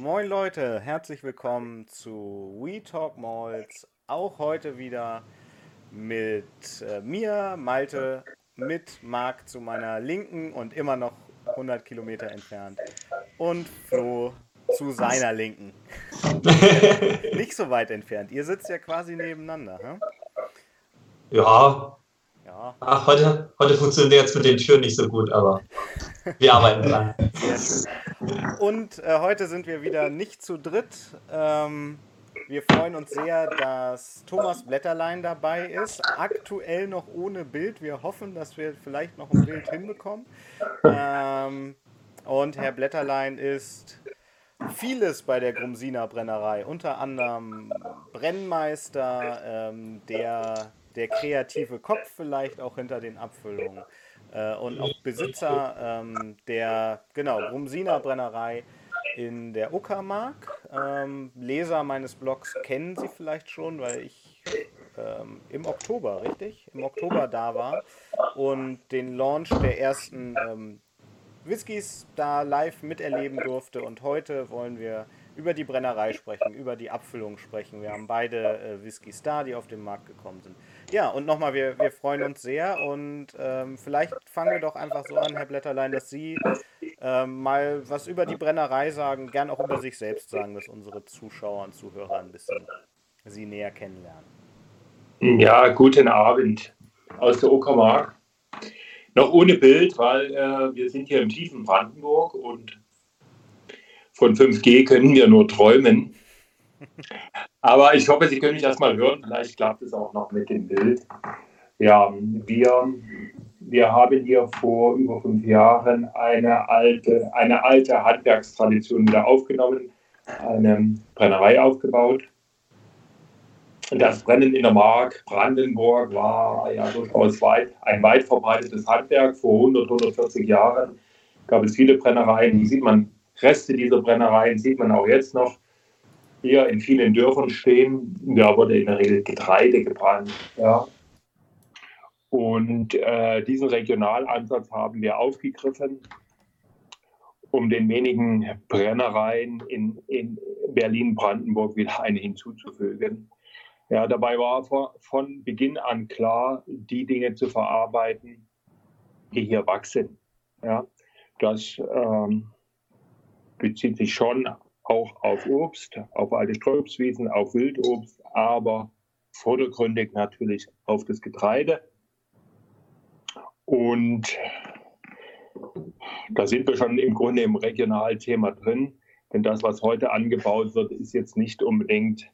Moin Leute, herzlich willkommen zu We Talk Malls. Auch heute wieder mit äh, mir, Malte, mit Marc zu meiner Linken und immer noch 100 Kilometer entfernt. Und Flo zu seiner Linken. Nicht so weit entfernt. Ihr sitzt ja quasi nebeneinander. Hm? Ja. ja. Ach, heute, heute funktioniert jetzt mit den Türen nicht so gut, aber wir arbeiten dran. Sehr schön. Und äh, heute sind wir wieder nicht zu dritt. Ähm, wir freuen uns sehr, dass Thomas Blätterlein dabei ist. Aktuell noch ohne Bild. Wir hoffen, dass wir vielleicht noch ein Bild hinbekommen. Ähm, und Herr Blätterlein ist vieles bei der Grumsiner Brennerei. Unter anderem Brennmeister, ähm, der, der kreative Kopf vielleicht auch hinter den Abfüllungen. Äh, und auch Besitzer ähm, der, genau, Grumsiner Brennerei in der Uckermark. Ähm, Leser meines Blogs kennen sie vielleicht schon, weil ich ähm, im Oktober, richtig? Im Oktober da war und den Launch der ersten ähm, Whiskys da live miterleben durfte. Und heute wollen wir über die Brennerei sprechen, über die Abfüllung sprechen. Wir haben beide äh, Whiskys da, die auf den Markt gekommen sind. Ja, und nochmal, wir, wir freuen uns sehr und ähm, vielleicht fangen wir doch einfach so an, Herr Blätterlein, dass Sie ähm, mal was über die Brennerei sagen, gern auch über sich selbst sagen, dass unsere Zuschauer und Zuhörer ein bisschen Sie näher kennenlernen. Ja, guten Abend aus der Uckermark noch ohne Bild, weil äh, wir sind hier im tiefen Brandenburg und von 5G können wir nur träumen. Aber ich hoffe, Sie können mich erstmal hören. Vielleicht klappt es auch noch mit dem Bild. Ja, wir, wir haben hier vor über fünf Jahren eine alte, eine alte Handwerkstradition wieder aufgenommen, eine Brennerei aufgebaut das Brennen in der Mark Brandenburg war ja durchaus weit, ein weit verbreitetes Handwerk. Vor 100, 140 Jahren gab es viele Brennereien. Hier sieht man Reste dieser Brennereien, sieht man auch jetzt noch hier in vielen Dörfern stehen. Da wurde in der Regel Getreide gebrannt. Ja. Und äh, diesen Regionalansatz haben wir aufgegriffen, um den wenigen Brennereien in, in Berlin-Brandenburg wieder eine hinzuzufügen. Ja, dabei war von Beginn an klar, die Dinge zu verarbeiten, die hier wachsen. Ja, das ähm, bezieht sich schon auch auf Obst, auf alte Strobswiesen, auf Wildobst, aber vordergründig natürlich auf das Getreide. Und da sind wir schon im Grunde im Regionalthema drin, denn das, was heute angebaut wird, ist jetzt nicht unbedingt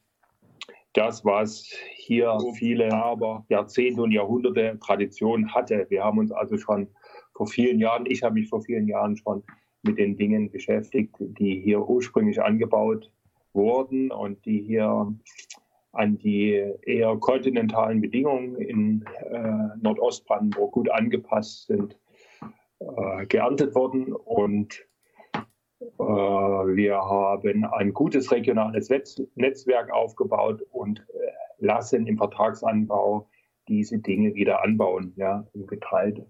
das, was hier viele aber Jahrzehnte und Jahrhunderte Tradition hatte. Wir haben uns also schon vor vielen Jahren, ich habe mich vor vielen Jahren schon mit den Dingen beschäftigt, die hier ursprünglich angebaut wurden und die hier an die eher kontinentalen Bedingungen in äh, Nordostbrandenburg gut angepasst sind, äh, geerntet wurden. Und äh, wir haben ein gutes regionales Netzwerk aufgebaut und äh, lassen im Vertragsanbau diese Dinge wieder anbauen, ja, im Getreide.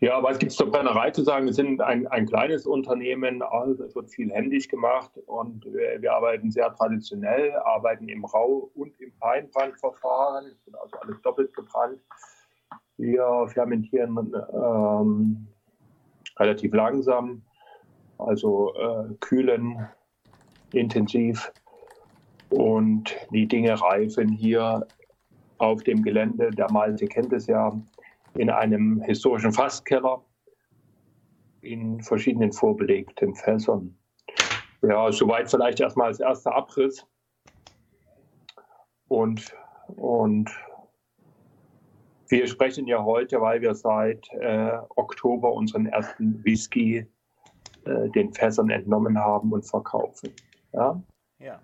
Ja, was gibt es zur Brennerei zu sagen? Wir sind ein, ein kleines Unternehmen, also es wird viel händisch gemacht und wir, wir, arbeiten sehr traditionell, arbeiten im Rau- und im Feinbrandverfahren, also alles doppelt gebrannt. Wir fermentieren ähm, relativ langsam, also äh, kühlen intensiv und die Dinge reifen hier auf dem Gelände. Der Malte kennt es ja in einem historischen Fasskeller in verschiedenen vorbelegten Fässern. Ja, soweit vielleicht erstmal als erster Abriss. Und, und wir sprechen ja heute, weil wir seit äh, Oktober unseren ersten Whisky äh, den Fässern entnommen haben und verkaufen. Ja. ja.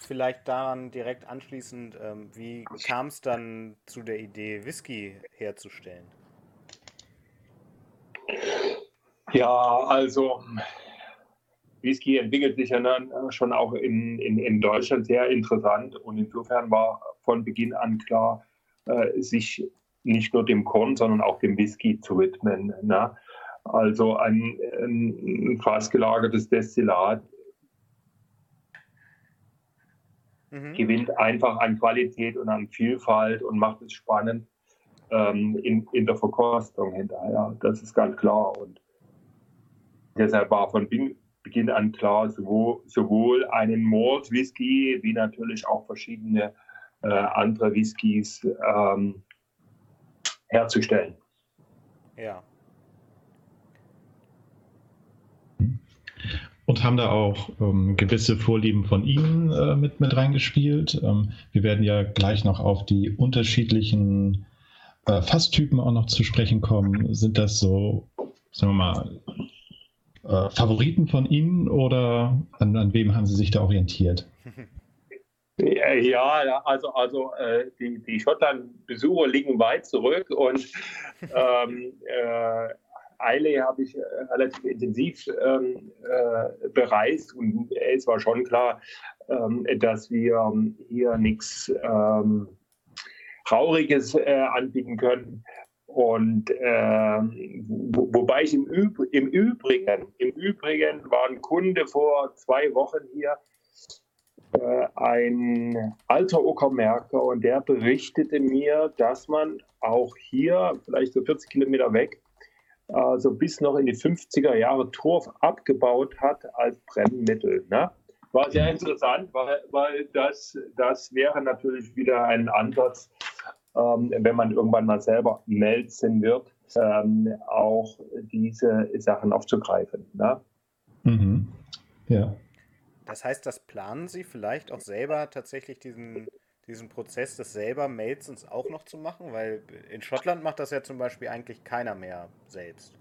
Vielleicht daran direkt anschließend, ähm, wie kam es dann zu der Idee, Whisky herzustellen? Ja, also Whisky entwickelt sich ja dann schon auch in, in, in Deutschland sehr interessant und insofern war von Beginn an klar, äh, sich nicht nur dem Korn, sondern auch dem Whisky zu widmen. Ne? Also ein, ein fast gelagertes Destillat mhm. gewinnt einfach an Qualität und an Vielfalt und macht es spannend ähm, in, in der Verkostung hinterher. Das ist ganz klar. Und deshalb war von Beginn an klar, sowohl, sowohl einen Malt Whisky wie natürlich auch verschiedene äh, andere Whiskys ähm, herzustellen. Ja. Und haben da auch ähm, gewisse Vorlieben von Ihnen äh, mit, mit reingespielt. Ähm, wir werden ja gleich noch auf die unterschiedlichen äh, Fasstypen auch noch zu sprechen kommen. Sind das so, sagen wir mal, äh, Favoriten von Ihnen oder an, an wem haben Sie sich da orientiert? Ja, also, also äh, die, die Schottland-Besucher liegen weit zurück und ähm, äh, Eile habe ich äh, relativ intensiv ähm, äh, bereist und es war schon klar, ähm, dass wir hier nichts ähm, Trauriges äh, anbieten können. Und äh, wo, wobei ich im, Üb im, Übrigen, im Übrigen war ein Kunde vor zwei Wochen hier, äh, ein alter Uckermärker, und der berichtete mir, dass man auch hier, vielleicht so 40 Kilometer weg, also bis noch in die 50er Jahre Torf abgebaut hat als Brennmittel. Ne? War sehr interessant, weil, weil das, das wäre natürlich wieder ein Ansatz, ähm, wenn man irgendwann mal selber melzen wird, ähm, auch diese Sachen aufzugreifen. Ne? Mhm. Ja. Das heißt, das planen Sie vielleicht auch selber tatsächlich diesen, diesen Prozess des selber Melzens auch noch zu machen? Weil in Schottland macht das ja zum Beispiel eigentlich keiner mehr selbst.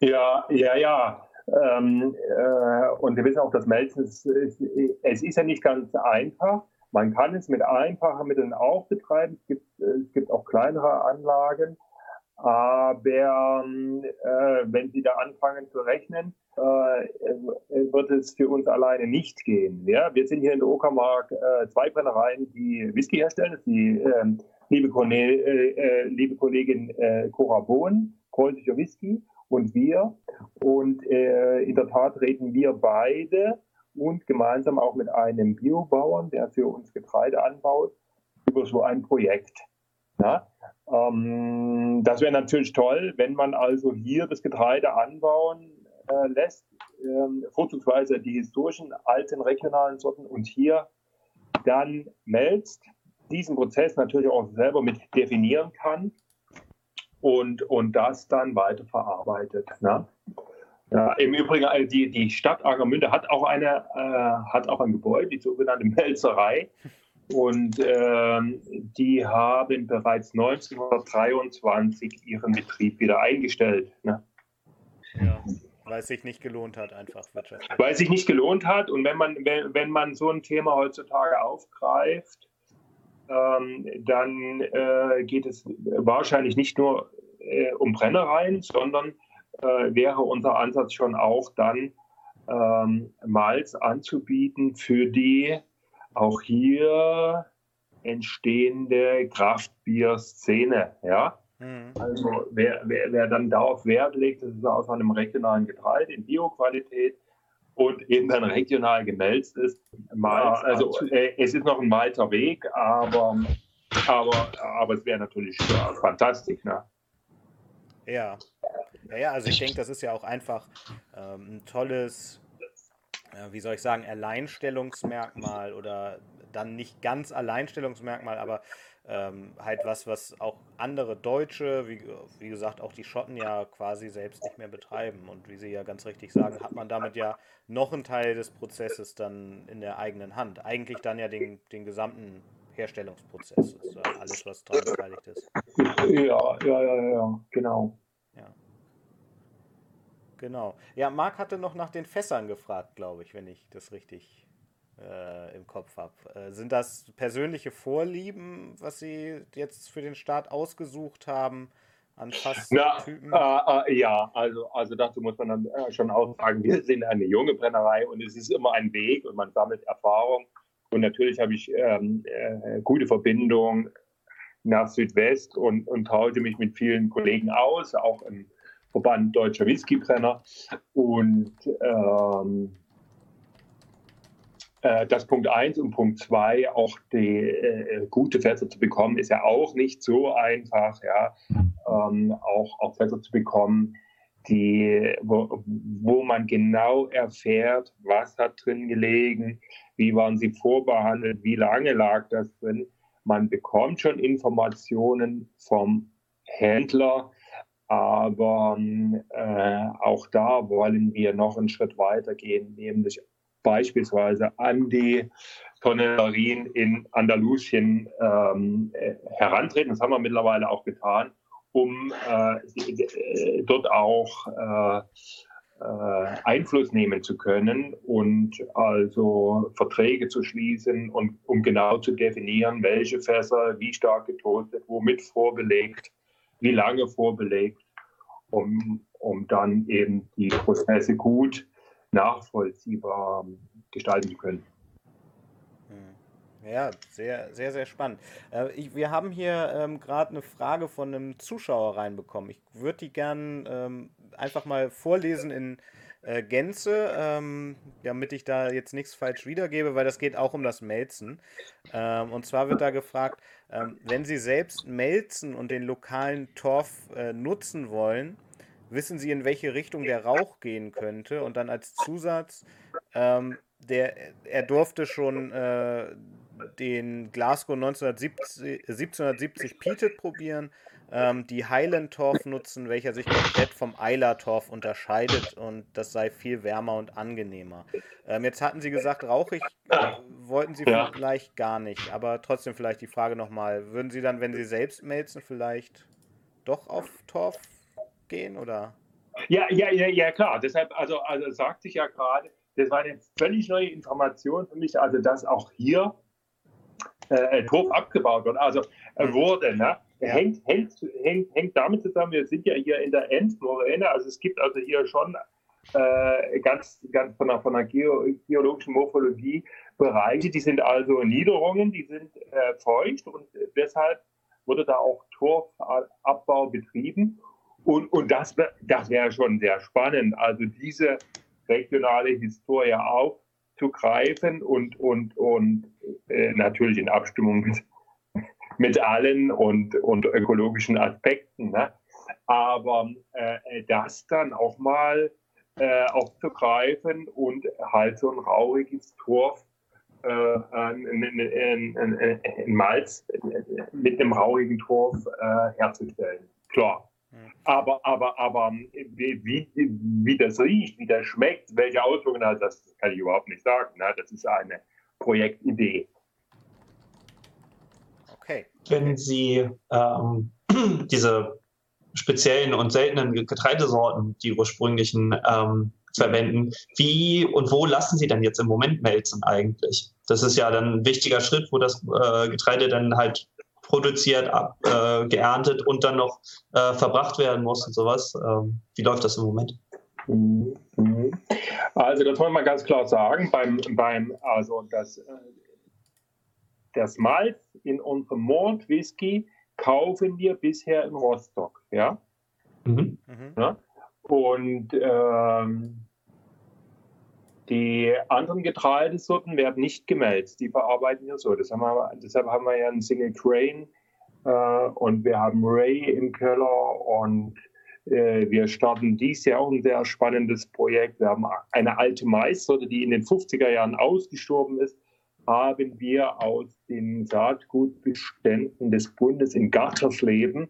Ja, ja, ja. Ähm, äh, und wir wissen auch, das Melzen, ist, es ist ja nicht ganz einfach. Man kann es mit einfachen Mitteln auch betreiben. Es gibt, es gibt auch kleinere Anlagen. Aber äh, wenn Sie da anfangen zu rechnen, wird es für uns alleine nicht gehen. Ja? Wir sind hier in der Uckermark äh, zwei Brennereien, die Whisky herstellen. Die ähm, liebe, Kone äh, äh, liebe Kollegin äh, Cora Bohn, preußischer Whisky, und wir. Und äh, in der Tat reden wir beide und gemeinsam auch mit einem Biobauern, der für uns Getreide anbaut, über so ein Projekt. Ja? Ähm, das wäre natürlich toll, wenn man also hier das Getreide anbauen äh, lässt, äh, vorzugsweise die historischen alten regionalen Sorten und hier dann melzt, diesen Prozess natürlich auch selber mit definieren kann und, und das dann weiter verarbeitet. Ne? Ja, Im Übrigen, also die, die Stadt Angermünde hat auch, eine, äh, hat auch ein Gebäude, die sogenannte Melzerei. Und äh, die haben bereits 1923 ihren Betrieb wieder eingestellt. Ne? Ja. Weil es sich nicht gelohnt hat, einfach wirtschaftlich. Weil es sich nicht gelohnt hat und wenn man, wenn, wenn man so ein Thema heutzutage aufgreift, ähm, dann äh, geht es wahrscheinlich nicht nur äh, um Brennereien, sondern äh, wäre unser Ansatz schon auch dann ähm, Malz anzubieten für die auch hier entstehende Kraftbier-Szene. Ja? Mhm. Also wer, wer, wer dann darauf Wert legt, dass es aus einem regionalen Getreide in Bioqualität und eben dann regional gemälzt ist. Malz, also äh, es ist noch ein weiter Weg, aber, aber, aber es wäre natürlich ja, fantastisch. Ne? Ja. ja, ja, also ich denke, das ist ja auch einfach ähm, ein tolles, äh, wie soll ich sagen, Alleinstellungsmerkmal oder dann nicht ganz Alleinstellungsmerkmal, aber ähm, halt was, was auch andere Deutsche, wie, wie gesagt, auch die Schotten ja quasi selbst nicht mehr betreiben. Und wie Sie ja ganz richtig sagen, hat man damit ja noch einen Teil des Prozesses dann in der eigenen Hand. Eigentlich dann ja den, den gesamten Herstellungsprozess, also alles, was daran beteiligt ist. Ja, ja, ja, ja, genau. Ja. Genau. Ja, Marc hatte noch nach den Fässern gefragt, glaube ich, wenn ich das richtig äh, im Kopf habe. Äh, sind das persönliche Vorlieben, was Sie jetzt für den Start ausgesucht haben? An Fasstypen? Äh, äh, ja, also, also dazu muss man dann äh, schon auch sagen, wir sind eine junge Brennerei und es ist immer ein Weg und man sammelt Erfahrung. Und natürlich habe ich ähm, äh, gute Verbindung nach Südwest und, und tausche mich mit vielen Kollegen aus, auch im Verband Deutscher Whiskybrenner. Und ähm, äh, das Punkt 1 und Punkt 2, auch die äh, gute Fässer zu bekommen, ist ja auch nicht so einfach, ja, ähm, auch, auch Fässer zu bekommen, die, wo, wo man genau erfährt, was hat drin gelegen, wie waren sie vorbehandelt, wie lange lag das drin. Man bekommt schon Informationen vom Händler, aber äh, auch da wollen wir noch einen Schritt weiter gehen, nämlich beispielsweise an die Tonnerien in Andalusien ähm, äh, herantreten. Das haben wir mittlerweile auch getan, um äh, dort auch äh, äh, Einfluss nehmen zu können und also Verträge zu schließen und um genau zu definieren, welche Fässer wie stark getoastet, womit vorbelegt, wie lange vorbelegt, um, um dann eben die Prozesse gut nachvollziehbar gestalten zu können. Hm. Ja, sehr, sehr, sehr spannend. Äh, ich, wir haben hier ähm, gerade eine Frage von einem Zuschauer reinbekommen. Ich würde die gern ähm, einfach mal vorlesen in äh, Gänze, ähm, damit ich da jetzt nichts falsch wiedergebe, weil das geht auch um das Melzen. Ähm, und zwar wird da gefragt, ähm, wenn Sie selbst melzen und den lokalen Torf äh, nutzen wollen, wissen Sie, in welche Richtung der Rauch gehen könnte? Und dann als Zusatz, ähm, der, er durfte schon äh, den Glasgow 1970, 1770 Peated probieren, ähm, die Highland Torf nutzen, welcher sich komplett vom Eiler Torf unterscheidet und das sei viel wärmer und angenehmer. Ähm, jetzt hatten Sie gesagt, rauchig äh, wollten Sie ja. vielleicht gar nicht, aber trotzdem vielleicht die Frage nochmal, würden Sie dann, wenn Sie selbst melzen, vielleicht doch auf Torf gehen oder? Ja, ja, ja, ja, klar. Deshalb, also, also sagte ich ja gerade, das war eine völlig neue Information für mich, also dass auch hier äh, Torf abgebaut wird, also äh, wurde. Ne? Ja. Hängt, hängt, hängt, hängt damit zusammen, wir sind ja hier in der Endmoräne, also es gibt also hier schon äh, ganz, ganz von der, von der Geo, geologischen Morphologie Bereiche, die sind also Niederungen, die sind äh, feucht und deshalb wurde da auch Torfabbau betrieben. Und, und das, das wäre schon sehr spannend, also diese regionale Historie aufzugreifen und, und, und äh, natürlich in Abstimmung mit, mit allen und, und ökologischen Aspekten. Ne? Aber äh, das dann auch mal äh, aufzugreifen und halt so ein rauchiges Torf, äh, ein, ein, ein, ein, Malz mit einem rauchigen Torf äh, herzustellen. Klar, aber, aber, aber wie, wie das riecht, wie das schmeckt, welche Auswirkungen hat, das kann ich überhaupt nicht sagen. Ne? Das ist eine Projektidee. Okay. Wenn Sie ähm, diese speziellen und seltenen Getreidesorten, die ursprünglichen, ähm, verwenden, wie und wo lassen Sie denn jetzt im Moment melzen eigentlich? Das ist ja dann ein wichtiger Schritt, wo das äh, Getreide dann halt produziert, ab, äh, geerntet und dann noch äh, verbracht werden muss und sowas. Ähm, wie läuft das im Moment? Mhm. Also das wollen wir ganz klar sagen, beim, beim also das, äh, das Malz in unserem Malt Whisky kaufen wir bisher in Rostock, ja. Mhm. ja? Und ähm, die anderen Getreidesorten werden nicht gemälzt, die verarbeiten wir so. Haben wir, deshalb haben wir ja einen Single Grain äh, und wir haben Ray im Keller und äh, wir starten dieses Jahr auch ein sehr spannendes Projekt. Wir haben eine alte Maissorte, die in den 50er Jahren ausgestorben ist, haben wir aus den Saatgutbeständen des Bundes in Gartersleben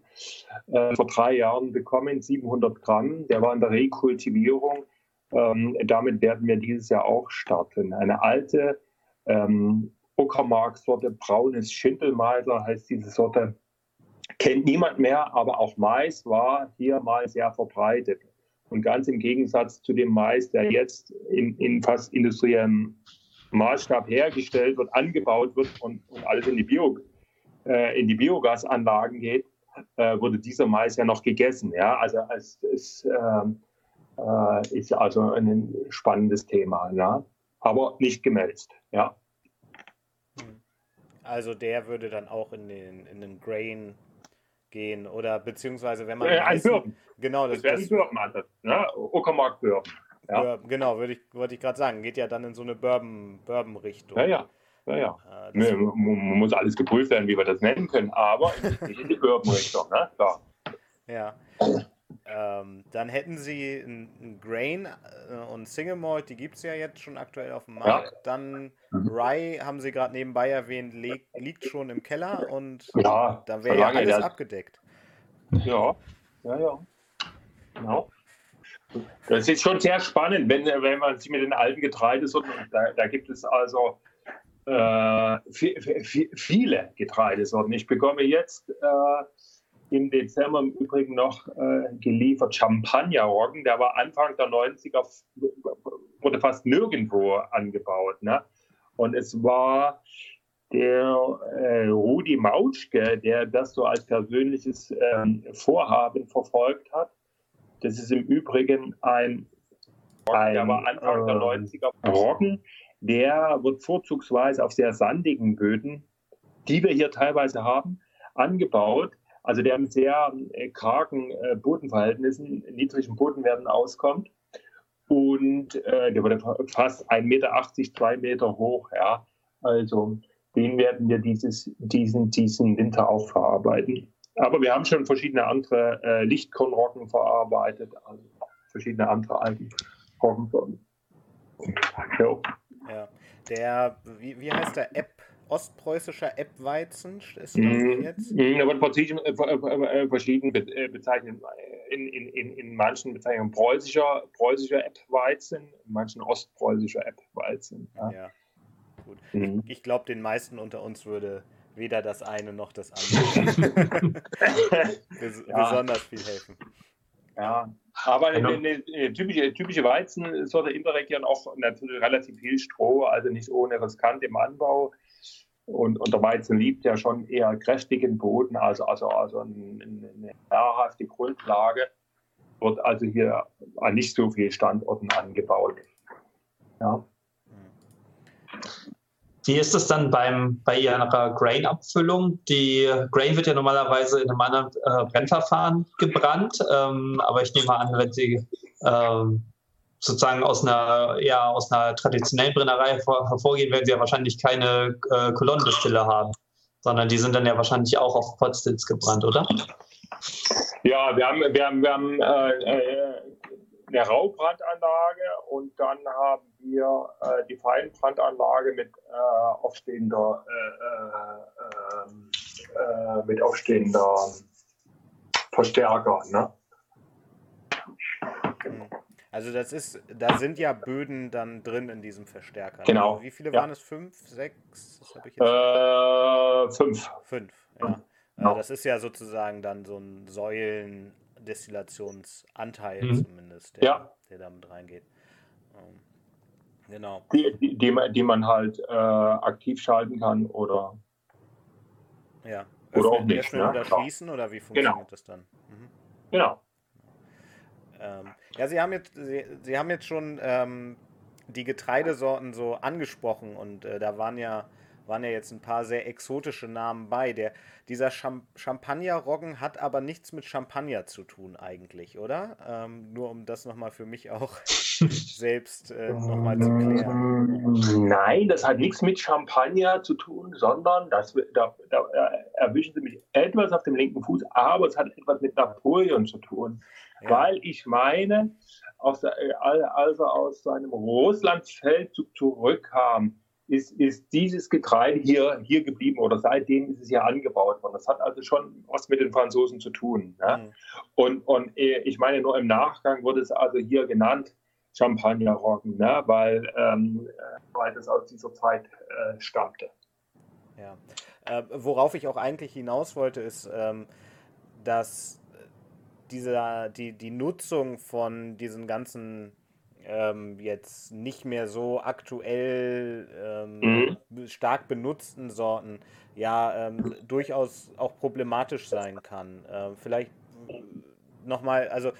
äh, vor drei Jahren bekommen, 700 Gramm. Der war in der Rekultivierung ähm, damit werden wir dieses Jahr auch starten. Eine alte ähm, Uckermark-Sorte, braunes Schindelmeiser heißt diese Sorte. Kennt niemand mehr, aber auch Mais war hier mal sehr verbreitet. Und ganz im Gegensatz zu dem Mais, der jetzt in, in fast industriellem Maßstab hergestellt wird, angebaut wird und, und alles in die, Bio, äh, in die Biogasanlagen geht, äh, wurde dieser Mais ja noch gegessen. Ja? Also es ist äh, äh, ist also ein spannendes Thema, ja? aber nicht gemelzt. Ja. Also der würde dann auch in den, in den Grain gehen oder beziehungsweise wenn man. Äh, ein Bourbon. Genau, das, das wäre ein Bourbon-Ansatz. Ne? Uckermark Bourbon. Ja. Genau, würde ich, wollte ich gerade sagen. Geht ja dann in so eine Bourbon-Richtung. ja, ja. Ja, ja. Äh, nee, man muss alles geprüft werden, wie wir das nennen können, aber in die Bourbon-Richtung, ne? Klar. Ja. Ähm, dann hätten sie ein, Grain äh, und Single Malt, die gibt es ja jetzt schon aktuell auf dem Markt. Ja. Dann mhm. Rye, haben sie gerade nebenbei erwähnt, li liegt schon im Keller und ja, da wäre ja alles abgedeckt. Ja, ja, ja. Genau. Das ist schon sehr spannend, wenn, wenn man sich mit den alten Getreidesorten, da, da gibt es also äh, viele Getreidesorten. Ich bekomme jetzt äh, im Dezember im Übrigen noch äh, geliefert Champagnerroggen. Der war Anfang der 90er, wurde fast nirgendwo angebaut. Ne? Und es war der äh, Rudi Mautschke, der das so als persönliches ähm, Vorhaben verfolgt hat. Das ist im Übrigen ein, ein der war Anfang der 90er ähm, Roggen. Der wird vorzugsweise auf sehr sandigen Böden, die wir hier teilweise haben, angebaut also der mit sehr äh, kargen äh, Bodenverhältnissen, niedrigen Bodenwerten auskommt. Und äh, der wurde fast 1,80 Meter, 2 Meter hoch. Ja. Also den werden wir dieses, diesen, diesen Winter auch verarbeiten. Aber wir haben schon verschiedene andere äh, Lichtkornrocken verarbeitet, also verschiedene andere alten Roggensorten. Ja. ja. Der, wie, wie heißt der App? Ostpreußischer Eppweizen ist das mm, jetzt? Mm, aber verschieden, äh, äh, äh, verschieden bezeichnen. In, in, in, in manchen Bezeichnungen preußischer, preußischer Eppweizen, in manchen ostpreußischer Eppweizen. Ja. ja, gut. Mm. Ich, ich glaube, den meisten unter uns würde weder das eine noch das andere Bes ja. besonders viel helfen. Ja, aber eine, eine, eine typische, typische Weizensorte in der Region auch natürlich relativ viel Stroh, also nicht ohne riskant im Anbau. Und, und der Weizen liebt ja schon eher kräftigen Boden, also, also, also eine, eine nahrhafte Grundlage. Wird also hier an nicht so vielen Standorten angebaut. Ja. Wie ist es dann beim, bei Ihrer Grain-Abfüllung? Die Grain wird ja normalerweise in einem anderen äh, Brennverfahren gebrannt, ähm, aber ich nehme an, wenn Sie ähm, sozusagen aus einer, ja, aus einer traditionellen Brennerei hervor, hervorgehen, werden sie ja wahrscheinlich keine äh, Kolonnendestille haben, sondern die sind dann ja wahrscheinlich auch auf Potsditz gebrannt, oder? Ja, wir haben, wir haben, wir haben äh, äh eine Raubrandanlage und dann haben wir äh, die Feinbrandanlage mit äh, aufstehender äh, ähm, äh, mit aufstehender Verstärker. Ne? Also das ist, da sind ja Böden dann drin in diesem Verstärker. Ne? Genau. Also wie viele ja. waren es? Fünf, sechs? Das ich jetzt äh, fünf. Fünf, ja. Genau. das ist ja sozusagen dann so ein Säulendestillationsanteil mhm. zumindest, der, ja. der da mit reingeht. Ähm, genau. Die, die, die, die, man halt äh, aktiv schalten kann oder. Ja. Öffnen, oder auch nicht. Öffnen ne? oder schließen oder wie funktioniert genau. das dann? Mhm. Genau. Ähm, ja, Sie haben jetzt, Sie, Sie haben jetzt schon ähm, die Getreidesorten so angesprochen und äh, da waren ja, waren ja jetzt ein paar sehr exotische Namen bei. Der, dieser Cham Champagner-Roggen hat aber nichts mit Champagner zu tun eigentlich, oder? Ähm, nur um das nochmal für mich auch selbst äh, nochmal zu klären. Nein, das hat nichts mit Champagner zu tun, sondern das, da, da erwischen Sie mich etwas auf dem linken Fuß, aber es hat etwas mit Napoleon zu tun. Ja. Weil ich meine, aus der, als er aus seinem Russlandsfeldzug zurückkam, ist, ist dieses Getreide hier, hier geblieben oder seitdem ist es hier angebaut worden. Das hat also schon was mit den Franzosen zu tun. Ne? Mhm. Und, und äh, ich meine, nur im Nachgang wurde es also hier genannt Champagnerroggen, ne? weil, ähm, weil das aus dieser Zeit äh, stammte. Ja. Äh, worauf ich auch eigentlich hinaus wollte, ist, ähm, dass dieser, die, die Nutzung von diesen ganzen ähm, jetzt nicht mehr so aktuell ähm, mhm. stark benutzten Sorten ja ähm, durchaus auch problematisch sein kann. Ähm, vielleicht nochmal, also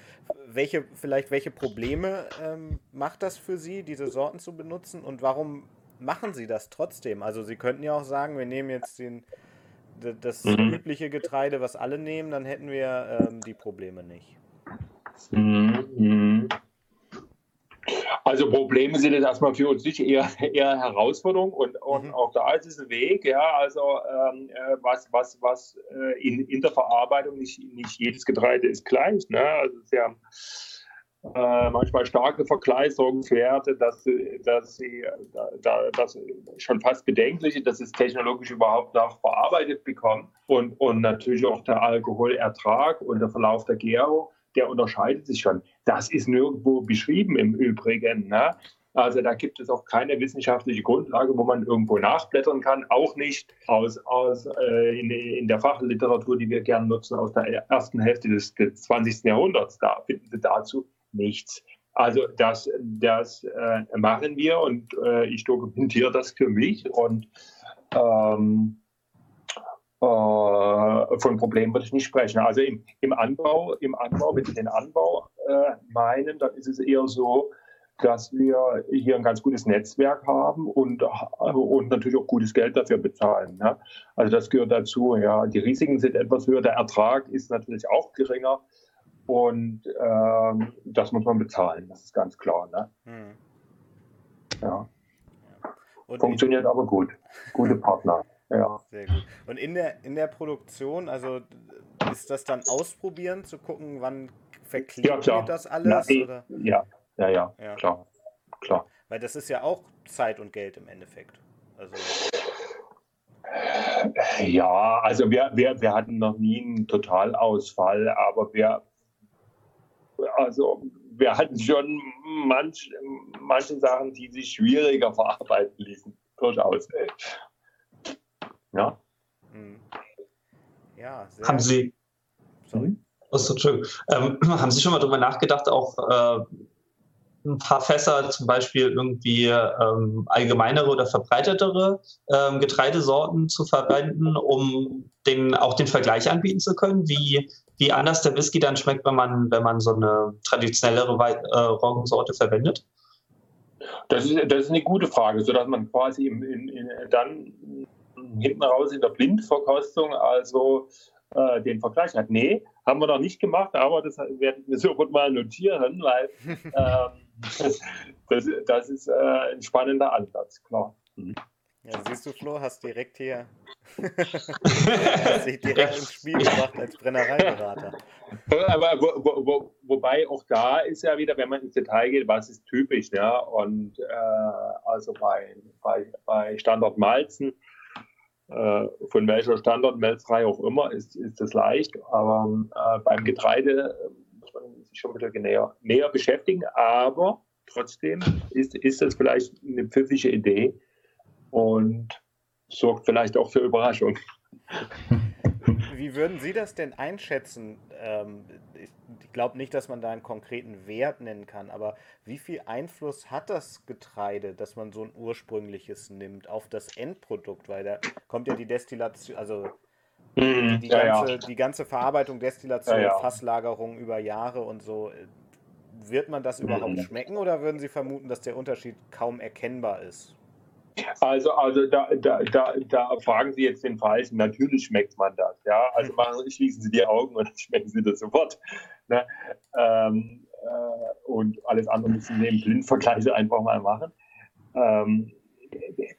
welche, vielleicht welche Probleme ähm, macht das für Sie, diese Sorten zu benutzen und warum machen Sie das trotzdem? Also Sie könnten ja auch sagen, wir nehmen jetzt den das mhm. übliche Getreide, was alle nehmen, dann hätten wir ähm, die Probleme nicht. Mhm. mhm. Also Probleme sind jetzt erstmal für uns nicht eher, eher Herausforderung und, und mhm. auch da ist es ein Weg, ja, also ähm, äh, was, was, was äh, in, in der Verarbeitung nicht, nicht jedes Getreide ist gleich. Ne? Also haben äh, manchmal starke Verkleisterungswerte, dass, dass sie da, das schon fast bedenklich dass es technologisch überhaupt noch verarbeitet bekommen und, und natürlich auch der Alkoholertrag und der Verlauf der Gärung der unterscheidet sich schon. Das ist nirgendwo beschrieben im Übrigen. Ne? Also da gibt es auch keine wissenschaftliche Grundlage, wo man irgendwo nachblättern kann, auch nicht aus, aus äh, in, in, der Fachliteratur, die wir gerne nutzen, aus der ersten Hälfte des, des 20. Jahrhunderts. Da finden Sie dazu nichts. Also das, das äh, machen wir und äh, ich dokumentiere das für mich und ähm, äh, von Problemen würde ich nicht sprechen. Also im, im Anbau, im Anbau, wenn Sie den Anbau äh, meinen, dann ist es eher so, dass wir hier ein ganz gutes Netzwerk haben und, und natürlich auch gutes Geld dafür bezahlen. Ne? Also das gehört dazu. Ja, die Risiken sind etwas höher, der Ertrag ist natürlich auch geringer und ähm, das muss man bezahlen. Das ist ganz klar. Ne? Hm. Ja. Funktioniert aber gut. Gute Partner. Ja. Sehr gut. Und in der, in der Produktion, also ist das dann ausprobieren, zu gucken, wann verklebt ja, das alles? Na, oder? Ja, ja, ja, ja, klar. klar. Weil das ist ja auch Zeit und Geld im Endeffekt. Also ja, also wir, wir, wir hatten noch nie einen Totalausfall, aber wir, also wir hatten schon manch, manche Sachen, die sich schwieriger verarbeiten ließen. Durchaus. Ja. Hm. Ja, sehr Haben Sie. Sorry. Achso, ähm, haben Sie schon mal darüber nachgedacht, auch äh, ein paar Fässer zum Beispiel irgendwie ähm, allgemeinere oder verbreitetere ähm, Getreidesorten zu verwenden, um den, auch den Vergleich anbieten zu können, wie, wie anders der Whisky dann schmeckt, wenn man, wenn man so eine traditionellere äh, Roggensorte verwendet? Das ist, das ist eine gute Frage, sodass man quasi in, in, in, dann hinten raus in der Blindverkostung also äh, den Vergleich hat. Nee, haben wir noch nicht gemacht, aber das werden wir sofort mal notieren, weil ähm, das, das, ist äh, ein spannender Ansatz, klar. Mhm. Ja, siehst du, Flo, hast direkt hier hast dich direkt ins Spiel gebracht als Brennereiberater. Aber wo, wo, wo, wobei auch da ist ja wieder, wenn man ins Detail geht, was ist typisch, ja. Und äh, also bei, bei, bei Standard Malzen äh, von welcher Standardmelzerei auch immer, ist, ist das leicht. Aber äh, beim Getreide äh, muss man sich schon wieder näher, näher beschäftigen. Aber trotzdem ist, ist das vielleicht eine pfiffige Idee und sorgt vielleicht auch für Überraschung. Wie würden Sie das denn einschätzen? Ähm, ich glaube nicht, dass man da einen konkreten Wert nennen kann, aber wie viel Einfluss hat das Getreide, dass man so ein ursprüngliches nimmt, auf das Endprodukt? Weil da kommt ja die Destillation, also mhm, die, die, ja, ganze, ja. die ganze Verarbeitung, Destillation, ja, Fasslagerung über Jahre und so. Wird man das überhaupt mhm. schmecken oder würden Sie vermuten, dass der Unterschied kaum erkennbar ist? Also, also da, da, da, da fragen Sie jetzt den Falschen. Natürlich schmeckt man das. Ja? Also machen, schließen Sie die Augen und dann schmecken Sie das sofort. Ne? Ähm, äh, und alles andere müssen Sie im Blindvergleiche einfach mal machen. Ähm,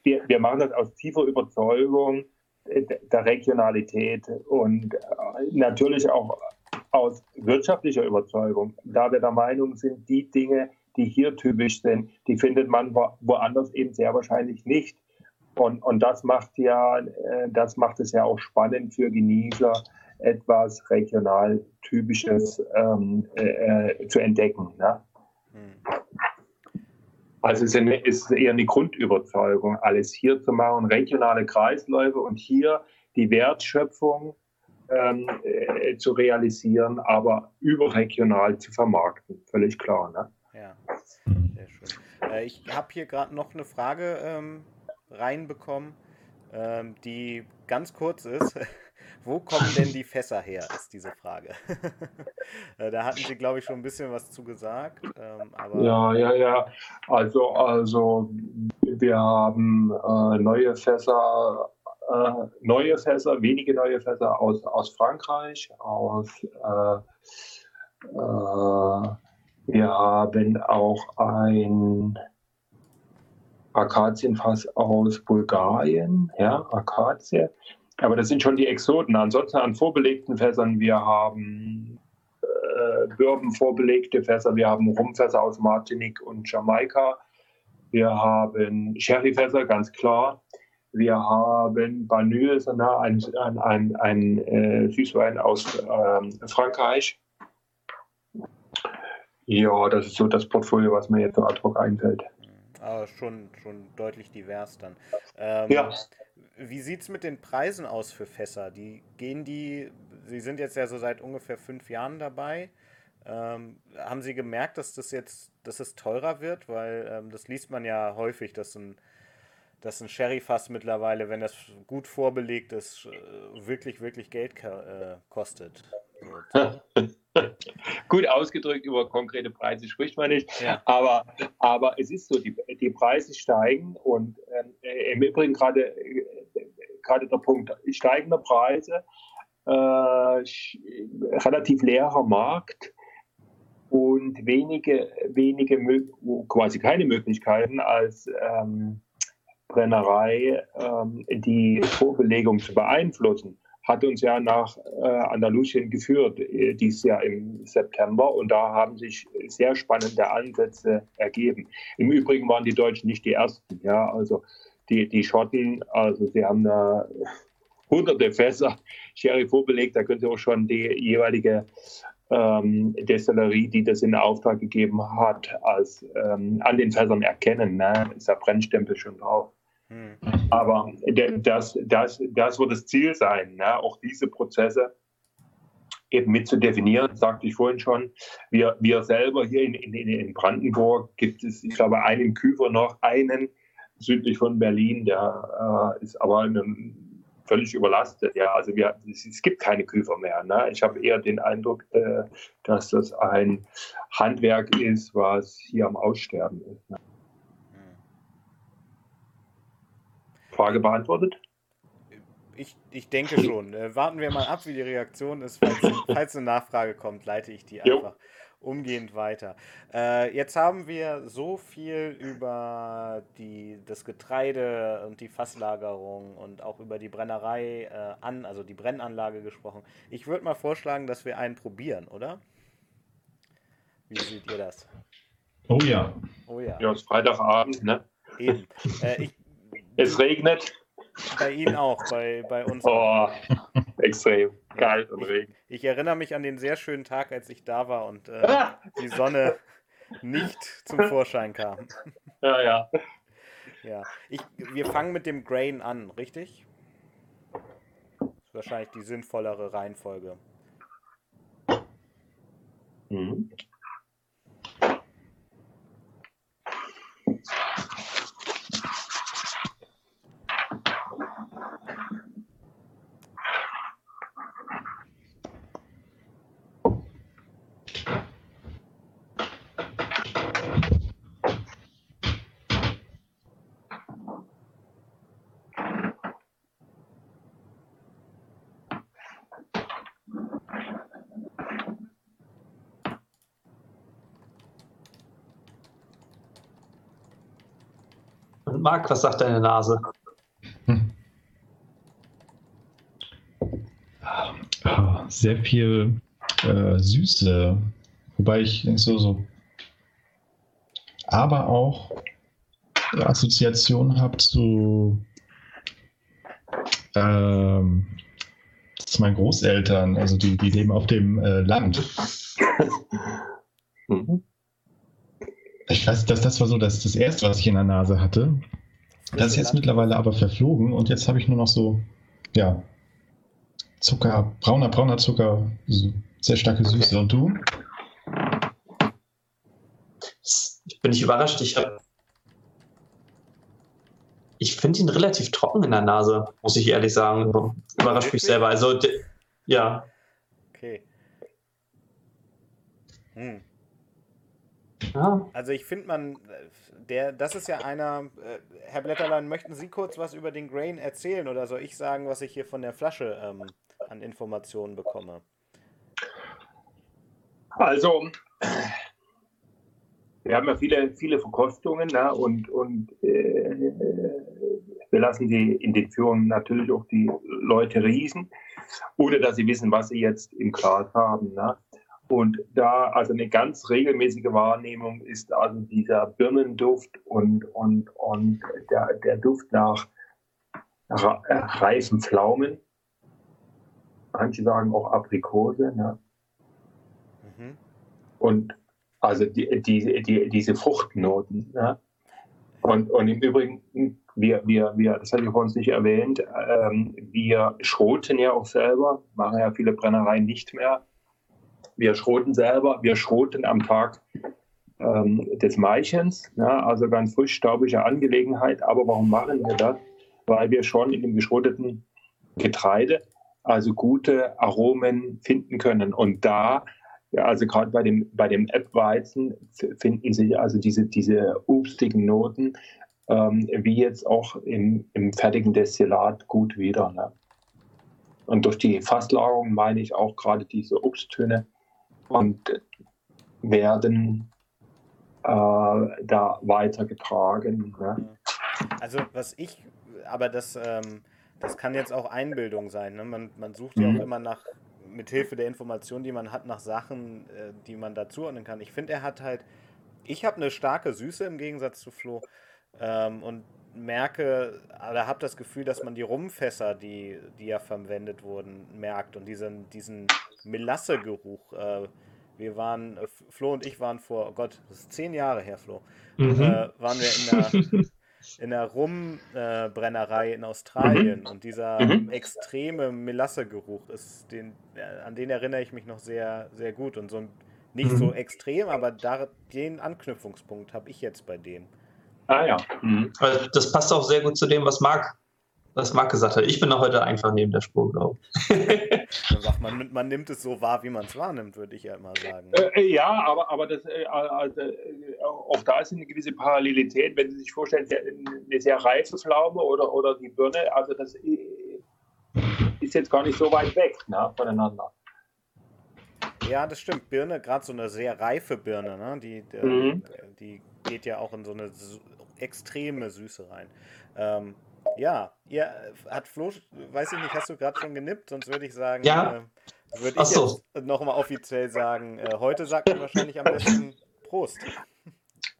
wir, wir machen das aus tiefer Überzeugung der Regionalität und äh, natürlich auch aus wirtschaftlicher Überzeugung, da wir der Meinung sind, die Dinge, die hier typisch sind, die findet man woanders eben sehr wahrscheinlich nicht. Und, und das macht ja, äh, das macht es ja auch spannend für Genießer, etwas regional typisches ähm, äh, zu entdecken. Ne? Hm. Also es ist eher eine Grundüberzeugung, alles hier zu machen, regionale Kreisläufe und hier die Wertschöpfung ähm, äh, zu realisieren, aber überregional zu vermarkten. Völlig klar. Ne? Ja, sehr schön. Äh, ich habe hier gerade noch eine Frage ähm, reinbekommen, ähm, die ganz kurz ist. Wo kommen denn die Fässer her, ist diese Frage. Äh, da hatten Sie, glaube ich, schon ein bisschen was zu gesagt. Ähm, ja, ja, ja. Also, also wir haben äh, neue Fässer äh, neue Fässer, wenige neue Fässer aus, aus Frankreich, aus äh, äh, wir haben auch ein Akazienfass aus Bulgarien, ja, Akazie. Aber das sind schon die Exoten. Ansonsten an vorbelegten Fässern, wir haben äh, Bourbon vorbelegte Fässer, wir haben Rumfässer aus Martinique und Jamaika, wir haben Sherryfässer, ganz klar. Wir haben Banyuls, ein, ein, ein, ein äh, Süßwein aus äh, Frankreich. Ja, das ist so das Portfolio, was mir jetzt so ad hoc einfällt. Aber schon, schon deutlich divers dann. Ähm, Ja. Wie sieht es mit den Preisen aus für Fässer? Die gehen die, Sie sind jetzt ja so seit ungefähr fünf Jahren dabei. Ähm, haben Sie gemerkt, dass das jetzt, dass es teurer wird? Weil ähm, das liest man ja häufig, dass ein, dass ein Sherryfass mittlerweile, wenn das gut vorbelegt ist, äh, wirklich, wirklich Geld äh, kostet. Gut ausgedrückt, über konkrete Preise spricht man nicht. Ja. Aber, aber es ist so, die, die Preise steigen und äh, im Übrigen gerade äh, gerade der Punkt steigender Preise, äh, relativ leerer Markt und wenige, wenige quasi keine Möglichkeiten als ähm, Brennerei ähm, die Vorbelegung zu beeinflussen hat uns ja nach äh, Andalusien geführt, äh, dieses Jahr im September. Und da haben sich sehr spannende Ansätze ergeben. Im Übrigen waren die Deutschen nicht die ersten. Ja, also die, die Schotten, also sie haben da hunderte Fässer Sherry vorbelegt. Da können Sie auch schon die jeweilige ähm, Destillerie, die das in Auftrag gegeben hat, als ähm, an den Fässern erkennen. Ne? Ist der Brennstempel schon drauf. Aber das, das, das wird das Ziel sein, ne? auch diese Prozesse eben mit zu definieren, sagte ich vorhin schon. Wir, wir selber hier in, in, in Brandenburg gibt es, ich glaube, einen Küfer noch, einen südlich von Berlin, der äh, ist aber einen, völlig überlastet. Ja, also wir, es, es gibt keine Küfer mehr. Ne? Ich habe eher den Eindruck, äh, dass das ein Handwerk ist, was hier am Aussterben ist. Ne? Hm. Frage beantwortet? Ich, ich denke schon. Äh, warten wir mal ab, wie die Reaktion ist. Falls, falls eine Nachfrage kommt, leite ich die Jo. einfach umgehend weiter. Äh, jetzt haben wir so viel über die, das Getreide und die Fasslagerung und auch über die Brennerei äh, an, also die Brennanlage gesprochen. Ich würde mal vorschlagen, dass wir einen probieren, oder? Wie seht ihr das? Oh ja. Oh ja, Ja, es ist Freitagabend, ne? eben. Äh, ich, Es regnet. bei Ihnen auch, bei, bei uns auch. Oh, extrem kalt und Regen. Ich erinnere mich an den sehr schönen Tag, als ich da war und äh, die Sonne nicht zum Vorschein kam. Ja, ja. Ja, ich, wir fangen mit dem Grain an, richtig? Das ist wahrscheinlich die sinnvollere Reihenfolge. Mhm. Marc, was sagt deine Nase? Ah, Sehr viel äh, Süße. Wobei ich so, so. Aber auch Assoziationen habe zu. Ähm, zu meinen Großeltern. Also die, die leben auf dem äh, Land. Mhm. Ich weiß, dass das war so das, das erste, was ich in der Nase hatte. Das ist jetzt mittlerweile aber verflogen und jetzt habe ich nur noch so, ja, Zucker, brauner, brauner Zucker, sehr starke Süße. Und du? Ich bin nicht überrascht. Ich, hab- ich finde ihn relativ trocken in der Nase, muss ich ehrlich sagen. Überrascht mich selber. Also, ja, Okay. Hm. Ja. Also ich finde man, der, das ist ja einer, äh, Herr Blätterlein, möchten Sie kurz was über den Grain erzählen oder soll ich sagen, was ich hier von der Flasche ähm, an Informationen bekomme? Also, wir haben ja viele, viele Verkostungen ne, und, und äh, wir lassen die in den Führungen natürlich auch die Leute riechen, ohne dass sie wissen, was sie jetzt im Glas haben. Ne. Und da also eine ganz regelmäßige Wahrnehmung ist also dieser Birnenduft und, und, und der, der Duft nach reifen Pflaumen. Manche sagen auch Aprikose. Ne? Mhm. Und also die, die, die, diese Fruchtnoten. Ne? Und, und im Übrigen, wir, wir, wir, das hatte ich vorhin nicht erwähnt, ähm, wir schroten ja auch selber, machen ja viele Brennereien nicht mehr. Wir schroten selber, wir schroten am Tag ähm, des Maichens, ja, also ganz frisch, staubige Angelegenheit. Aber warum machen wir das? Weil wir schon in dem geschroteten Getreide also gute Aromen finden können. Und da ja, also gerade bei dem, bei dem App-Weizen finden sich also diese, diese obstigen Noten, ähm, wie jetzt auch im, im fertigen Destillat gut wieder. Ne? Und durch die Fasslagerung meine ich auch gerade diese Obsttöne und werden äh, da weitergetragen. Ne? Also was ich, aber das, ähm, das kann jetzt auch Einbildung sein. Ne? Man, man sucht ja auch mhm. immer nach mit Hilfe der Informationen, die man hat, nach Sachen, äh, die man dazuordnen kann. Ich finde, er hat halt, ich habe eine starke Süße im Gegensatz zu Flo ähm, und merke, oder habe das Gefühl, dass man die Rumfässer, die, die ja verwendet wurden, merkt und diesen, diesen Melassegeruch. Äh, wir waren, äh, Flo und ich waren vor, oh Gott, das ist zehn Jahre her, Flo, mhm. äh, waren wir in der in der Rumbrennerei in Australien mhm. und dieser mhm. extreme Melassegeruch ist den, äh, an den erinnere ich mich noch sehr, sehr gut und so nicht mhm. so extrem, aber da, den Anknüpfungspunkt habe ich jetzt bei dem. Ah ja. Mhm. Das passt auch sehr gut zu dem, was Marc was Marc gesagt hat. Ich bin heute einfach neben der Spur, glaube ich. man, man nimmt es so wahr, wie man es wahrnimmt, würde ich ja immer sagen. Äh, äh, ja, aber, aber das, äh, also, äh, auch da ist eine gewisse Parallelität. Wenn Sie sich vorstellen, eine sehr reife Pflaume oder, oder die Birne, also das ist jetzt gar nicht so weit weg ne, voneinander. Ja, das stimmt. Birne, gerade so eine sehr reife Birne, ne? die, die, mhm. die geht ja auch in so eine extreme Süße rein. Ähm, ja, ihr hat Flo, weiß ich nicht, hast du gerade schon genippt, sonst würde ich sagen, ja. äh, würde ich so. jetzt nochmal offiziell sagen, äh, heute sagt man wahrscheinlich am besten Prost.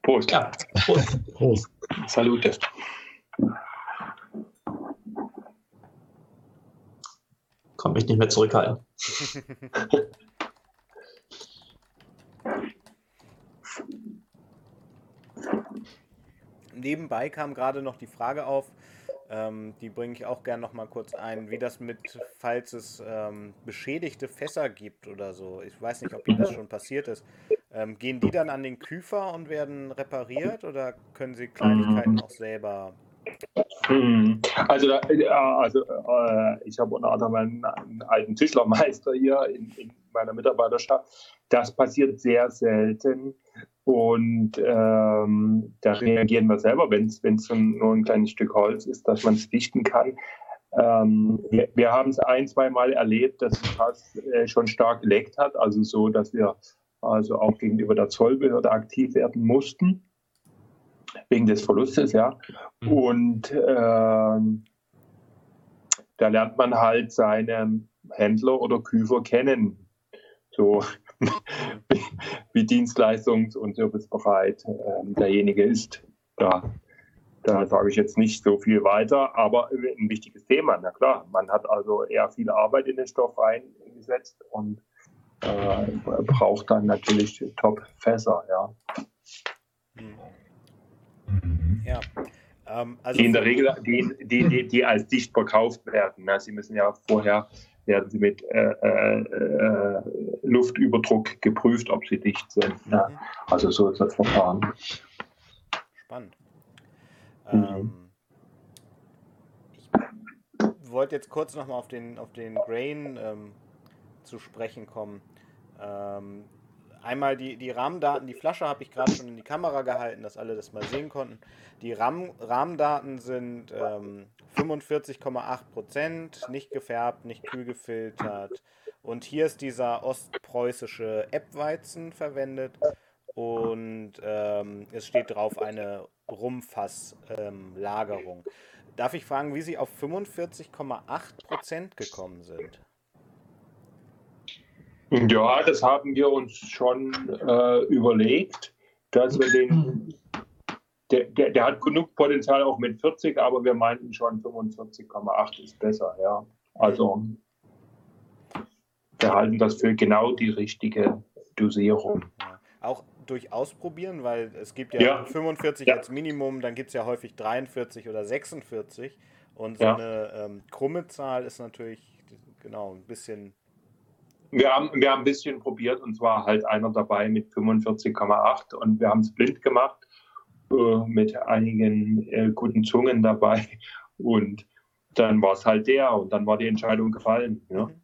Prost. Ja, Prost. Prost. Salute. Kann mich nicht mehr zurückhalten. Nebenbei kam gerade noch die Frage auf, ähm, die bringe ich auch gerne noch mal kurz ein, wie das mit, falls es ähm, beschädigte Fässer gibt oder so. Ich weiß nicht, ob Ihnen das schon passiert ist. Ähm, gehen die dann an den Küfer und werden repariert oder können Sie Kleinigkeiten auch selber hm. also, da, also äh, ich habe unter anderem einen, einen, alten Tischlermeister hier in, in, meiner Mitarbeiterschaft. Das passiert sehr selten. Und ähm, da reagieren wir selber, wenn es nur ein kleines Stück Holz ist, dass man es dichten kann. Ähm, wir, wir haben es ein, zwei Mal erlebt, dass es äh, schon stark geleckt hat, also so, dass wir also auch gegenüber der Zollbehörde aktiv werden mussten, wegen des Verlustes, ja. Mhm. Und ähm, da lernt man halt seinen Händler oder Küfer kennen. So wie dienstleistungs- und servicebereit äh, derjenige ist. Da, da sage ich jetzt nicht so viel weiter, aber ein wichtiges Thema. Na klar, man hat also eher viel Arbeit in den Stoff reingesetzt und äh, braucht dann natürlich Top-Fässer. Ja. Mhm. ja. Ähm, also die in der Regel, die, die, die, die als dicht verkauft werden. Ne? Sie müssen ja vorher werden sie mit äh, äh, äh, Luftüberdruck geprüft, ob sie dicht sind. Ja. Mhm. Also so ist das Verfahren. Spannend. Mhm. Ähm, ich wollte jetzt kurz nochmal auf den, auf den Grain ähm, zu sprechen kommen. Ähm, einmal die, die Rahmendaten, die Flasche habe ich gerade schon in die Kamera gehalten, dass alle das mal sehen konnten. Die Rahmen, Rahmendaten sind ähm, 45,8 Prozent, nicht gefärbt, nicht kühl gefiltert. Und hier ist dieser ostpreußische Eppweizen verwendet. Und ähm, es steht drauf eine Rumfasslagerung. Ähm, Darf ich fragen, wie Sie auf 45,8 Prozent gekommen sind? Ja, das haben wir uns schon äh, überlegt, dass wir den, der, der, der, hat genug Potenzial auch mit 40, aber wir meinten schon 45,8 ist besser, ja. Also wir halten das für genau die richtige Dosierung. Auch durch Ausprobieren, weil es gibt ja, ja. 45 ja. als Minimum, dann gibt es ja häufig 43 oder 46 und so ja. eine ähm, krumme Zahl ist natürlich genau ein bisschen wir haben, wir haben ein bisschen probiert und zwar halt einer dabei mit 45,8 und wir haben es blind gemacht mit einigen äh, guten Zungen dabei und dann war es halt der und dann war die Entscheidung gefallen. Ja. Mhm.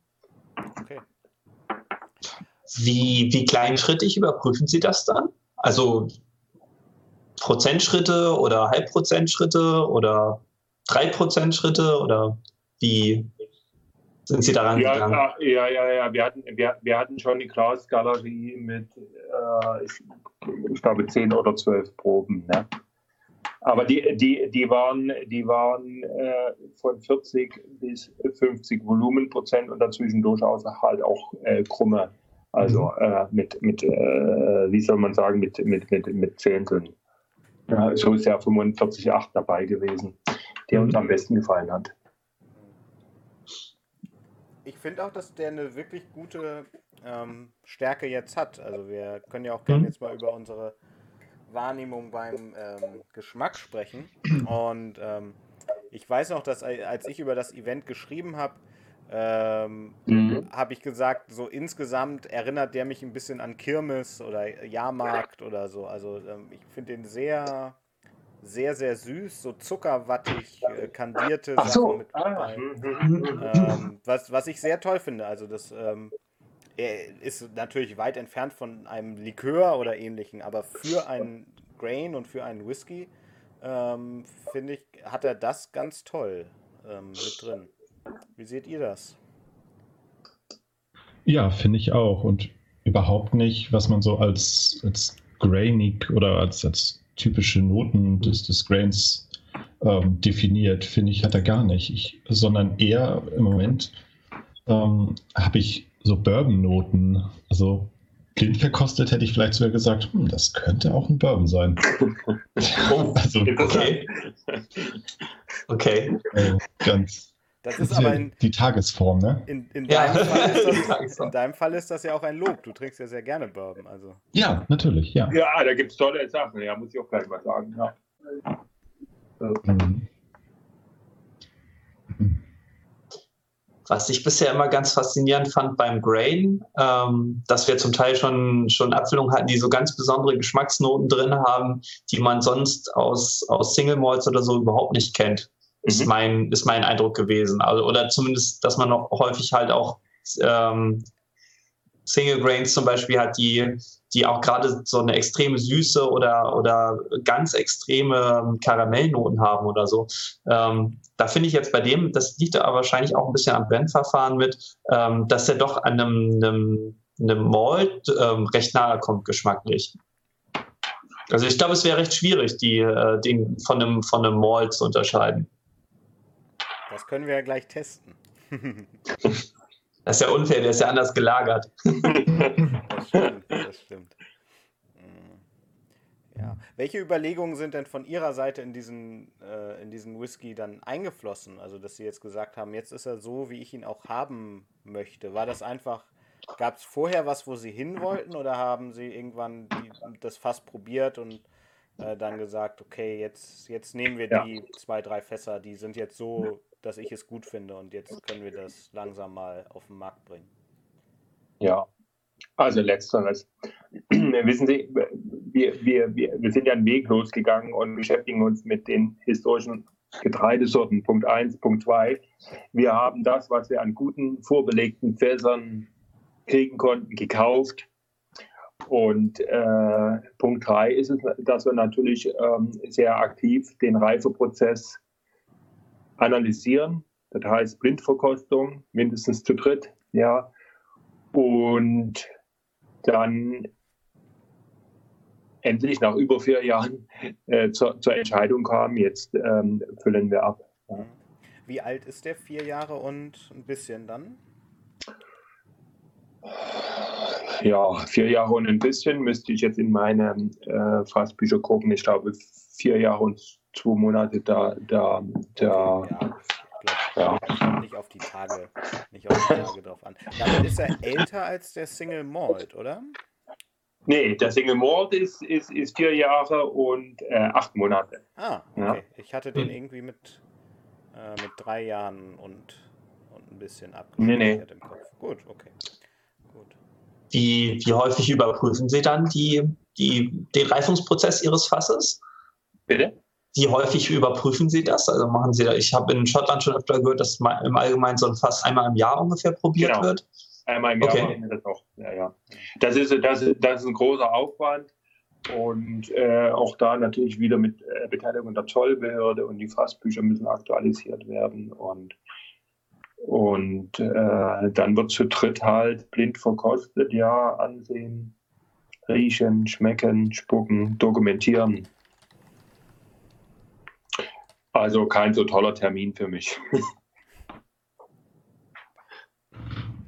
Okay. Wie, wie kleinschrittig überprüfen Sie das dann? Also Prozentschritte oder Halbprozentschritte oder drei Prozentschritte oder wie, sind Sie daran ja, gegangen? Ja, ja, ja. Wir hatten, wir, wir hatten schon die Glasgalerie mit, äh, ich, ich, glaube, zehn oder zwölf Proben. Ne? Aber die, die, die waren, die waren äh, von 40 bis 50 Volumenprozent und dazwischen durchaus halt auch äh, krumme. Also mhm. äh, mit, mit äh, wie soll man sagen, mit, mit, mit, mit Zehnteln. Ja, so ist ja 45,8 dabei gewesen, der uns am besten gefallen hat ich finde auch, dass der eine wirklich gute ähm, Stärke jetzt hat. Also wir können ja auch gerne mhm. jetzt mal über unsere Wahrnehmung beim ähm, Geschmack sprechen. Und ähm, ich weiß noch, dass als ich über das Event geschrieben habe, ähm, mhm. habe ich gesagt, so insgesamt erinnert der mich ein bisschen an Kirmes oder Jahrmarkt oder so. Also ähm, ich finde den sehr sehr, sehr süß, so zuckerwattig, äh, kandierte Ach so. Sachen mit dabei. Ähm, was, was ich sehr toll finde. Also das ähm, ist natürlich weit entfernt von einem Likör oder ähnlichen, aber für einen Grain und für einen Whisky ähm, finde ich, hat er das ganz toll ähm, mit drin. Wie seht ihr das? Ja, finde ich auch. Und überhaupt nicht, was man so als, als grainig oder als, als typische Noten des, des Grains ähm, definiert, finde ich, hat er gar nicht. Ich, sondern eher im Moment ähm, habe ich so Bourbon-Noten. Also blind verkostet hätte ich vielleicht sogar gesagt, hm, das könnte auch ein Bourbon sein. Also, okay. okay. Äh, ganz. Das ist aber in, die Tagesform, ne? In, in, deinem das, in, deinem Fall ist das, ja auch ein Lob. Du trinkst ja sehr gerne Bourbon. Also. Ja, natürlich, ja. Ja, da gibt es tolle Sachen, ja, muss ich auch gleich mal sagen. Ja. Was ich bisher immer ganz faszinierend fand beim Grain, ähm, dass wir zum Teil schon, schon Abfüllungen hatten, die so ganz besondere Geschmacksnoten drin haben, die man sonst aus, aus Single Malts oder so überhaupt nicht kennt ist, mhm. mein, ist mein Eindruck gewesen. Also, oder zumindest, dass man noch häufig halt auch ähm, Single Grains zum Beispiel hat, die, die auch gerade so eine extreme Süße oder, oder ganz extreme Karamellnoten haben oder so. Ähm, da finde ich jetzt bei dem, das liegt aber wahrscheinlich auch ein bisschen am Brennverfahren mit, ähm, dass er doch an einem, einem, einem Malt ähm, recht nahe kommt geschmacklich. Also ich glaube, es wäre recht schwierig, die, äh, den von einem, von einem Malt zu unterscheiden. Das können wir ja gleich testen. Das ist ja unfair, der ist ja anders gelagert. Das stimmt, das stimmt. Mm. Ja. Welche Überlegungen sind denn von Ihrer Seite in diesen, äh, in diesen Whisky dann eingeflossen? Also, dass Sie jetzt gesagt haben, jetzt ist er so, wie ich ihn auch haben möchte. War das einfach, gab es vorher was, wo Sie hin wollten oder haben Sie irgendwann die, das Fass probiert und äh, dann gesagt, okay, jetzt, jetzt nehmen wir die zwei, drei Fässer, die sind jetzt so dass ich es gut finde und jetzt können wir das langsam mal auf den Markt bringen. Ja, also letzteres. Wissen Sie, wir, wir, wir, wir sind ja einen Weg losgegangen und beschäftigen uns mit den historischen Getreidesorten. Punkt 1, Punkt 2. Wir haben das, was wir an guten vorbelegten Fässern kriegen konnten, gekauft Und äh, Punkt drei ist es, dass wir natürlich ähm, sehr aktiv den Reifeprozess analysieren. Das heißt Blindverkostung, mindestens zu dritt, ja. Und dann endlich nach über vier Jahren äh, zur, zur, Entscheidung kam, jetzt ähm, füllen wir ab. Ja. Wie alt ist der? Vier Jahre und ein bisschen dann? Ja, vier Jahre und ein bisschen müsste ich jetzt in meine äh, Fassbücher gucken. Ich glaube, vier Jahre und zwei Monate da. da, da okay, ja. Ja. Nicht auf die Tage, nicht auf die Tage drauf an. Damit ist er älter als der Single Malt, oder? Nee, der Single Malt ist, ist, ist vier Jahre und äh, acht Monate. Ah, okay. Ja. Ich hatte den irgendwie mit, äh, mit drei Jahren und, und ein bisschen abgespeichert nee, nee. im Kopf. Gut, okay. Gut. Wie, wie häufig überprüfen Sie dann die, die, den Reifungsprozess Ihres Fasses? Bitte? Wie häufig überprüfen Sie das? Also machen Sie da, ich habe in Schottland schon öfter gehört, dass im Allgemeinen so ein Fass einmal im Jahr ungefähr probiert genau. wird. Einmal im Jahr okay. machen wir das auch. Ja, ja. Das, ist, das, ist, das ist ein großer Aufwand. Und äh, auch da natürlich wieder mit äh, Beteiligung der Zollbehörde und die Fassbücher müssen aktualisiert werden. Und, und äh, dann wird zu dritt halt blind verkostet, ja, ansehen, riechen, schmecken, spucken, dokumentieren. Also kein so toller Termin für mich.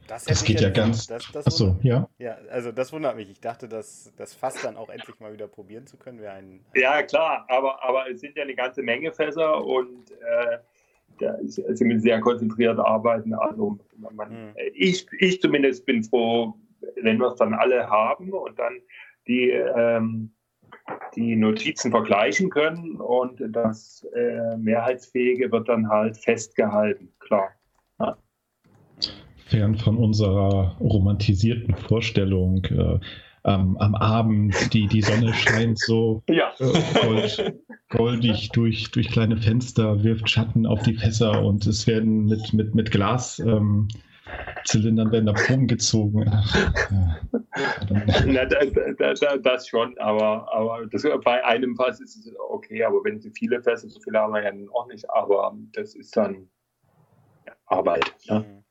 Das, das geht ja ganz. Das, das Achso, ja. Ja, also das wundert mich. Ich dachte, dass das Fass dann auch endlich mal wieder probieren zu können wäre ein. Ja, klar, aber, aber es sind ja eine ganze Menge Fässer und äh, da sind wir sehr konzentriert arbeiten. Also man, hm. ich, ich zumindest bin froh, wenn wir es dann alle haben und dann die, ähm, die Notizen vergleichen können und das äh, Mehrheitsfähige wird dann halt festgehalten, klar. Ja fern von unserer romantisierten Vorstellung. Äh, ähm, am Abend, die, die Sonne scheint so ja. äh, gold, goldig durch, durch kleine Fenster, wirft Schatten auf die Fässer und es werden mit, mit, mit Glaszylindern ähm, werden da Proben gezogen. Ach, ja. Na, da, da, da, das schon, aber, aber das, bei einem Fass ist es okay, aber wenn sie viele Fässer, so viele haben wir ja auch nicht, aber das ist dann Arbeit. Ne? Mhm.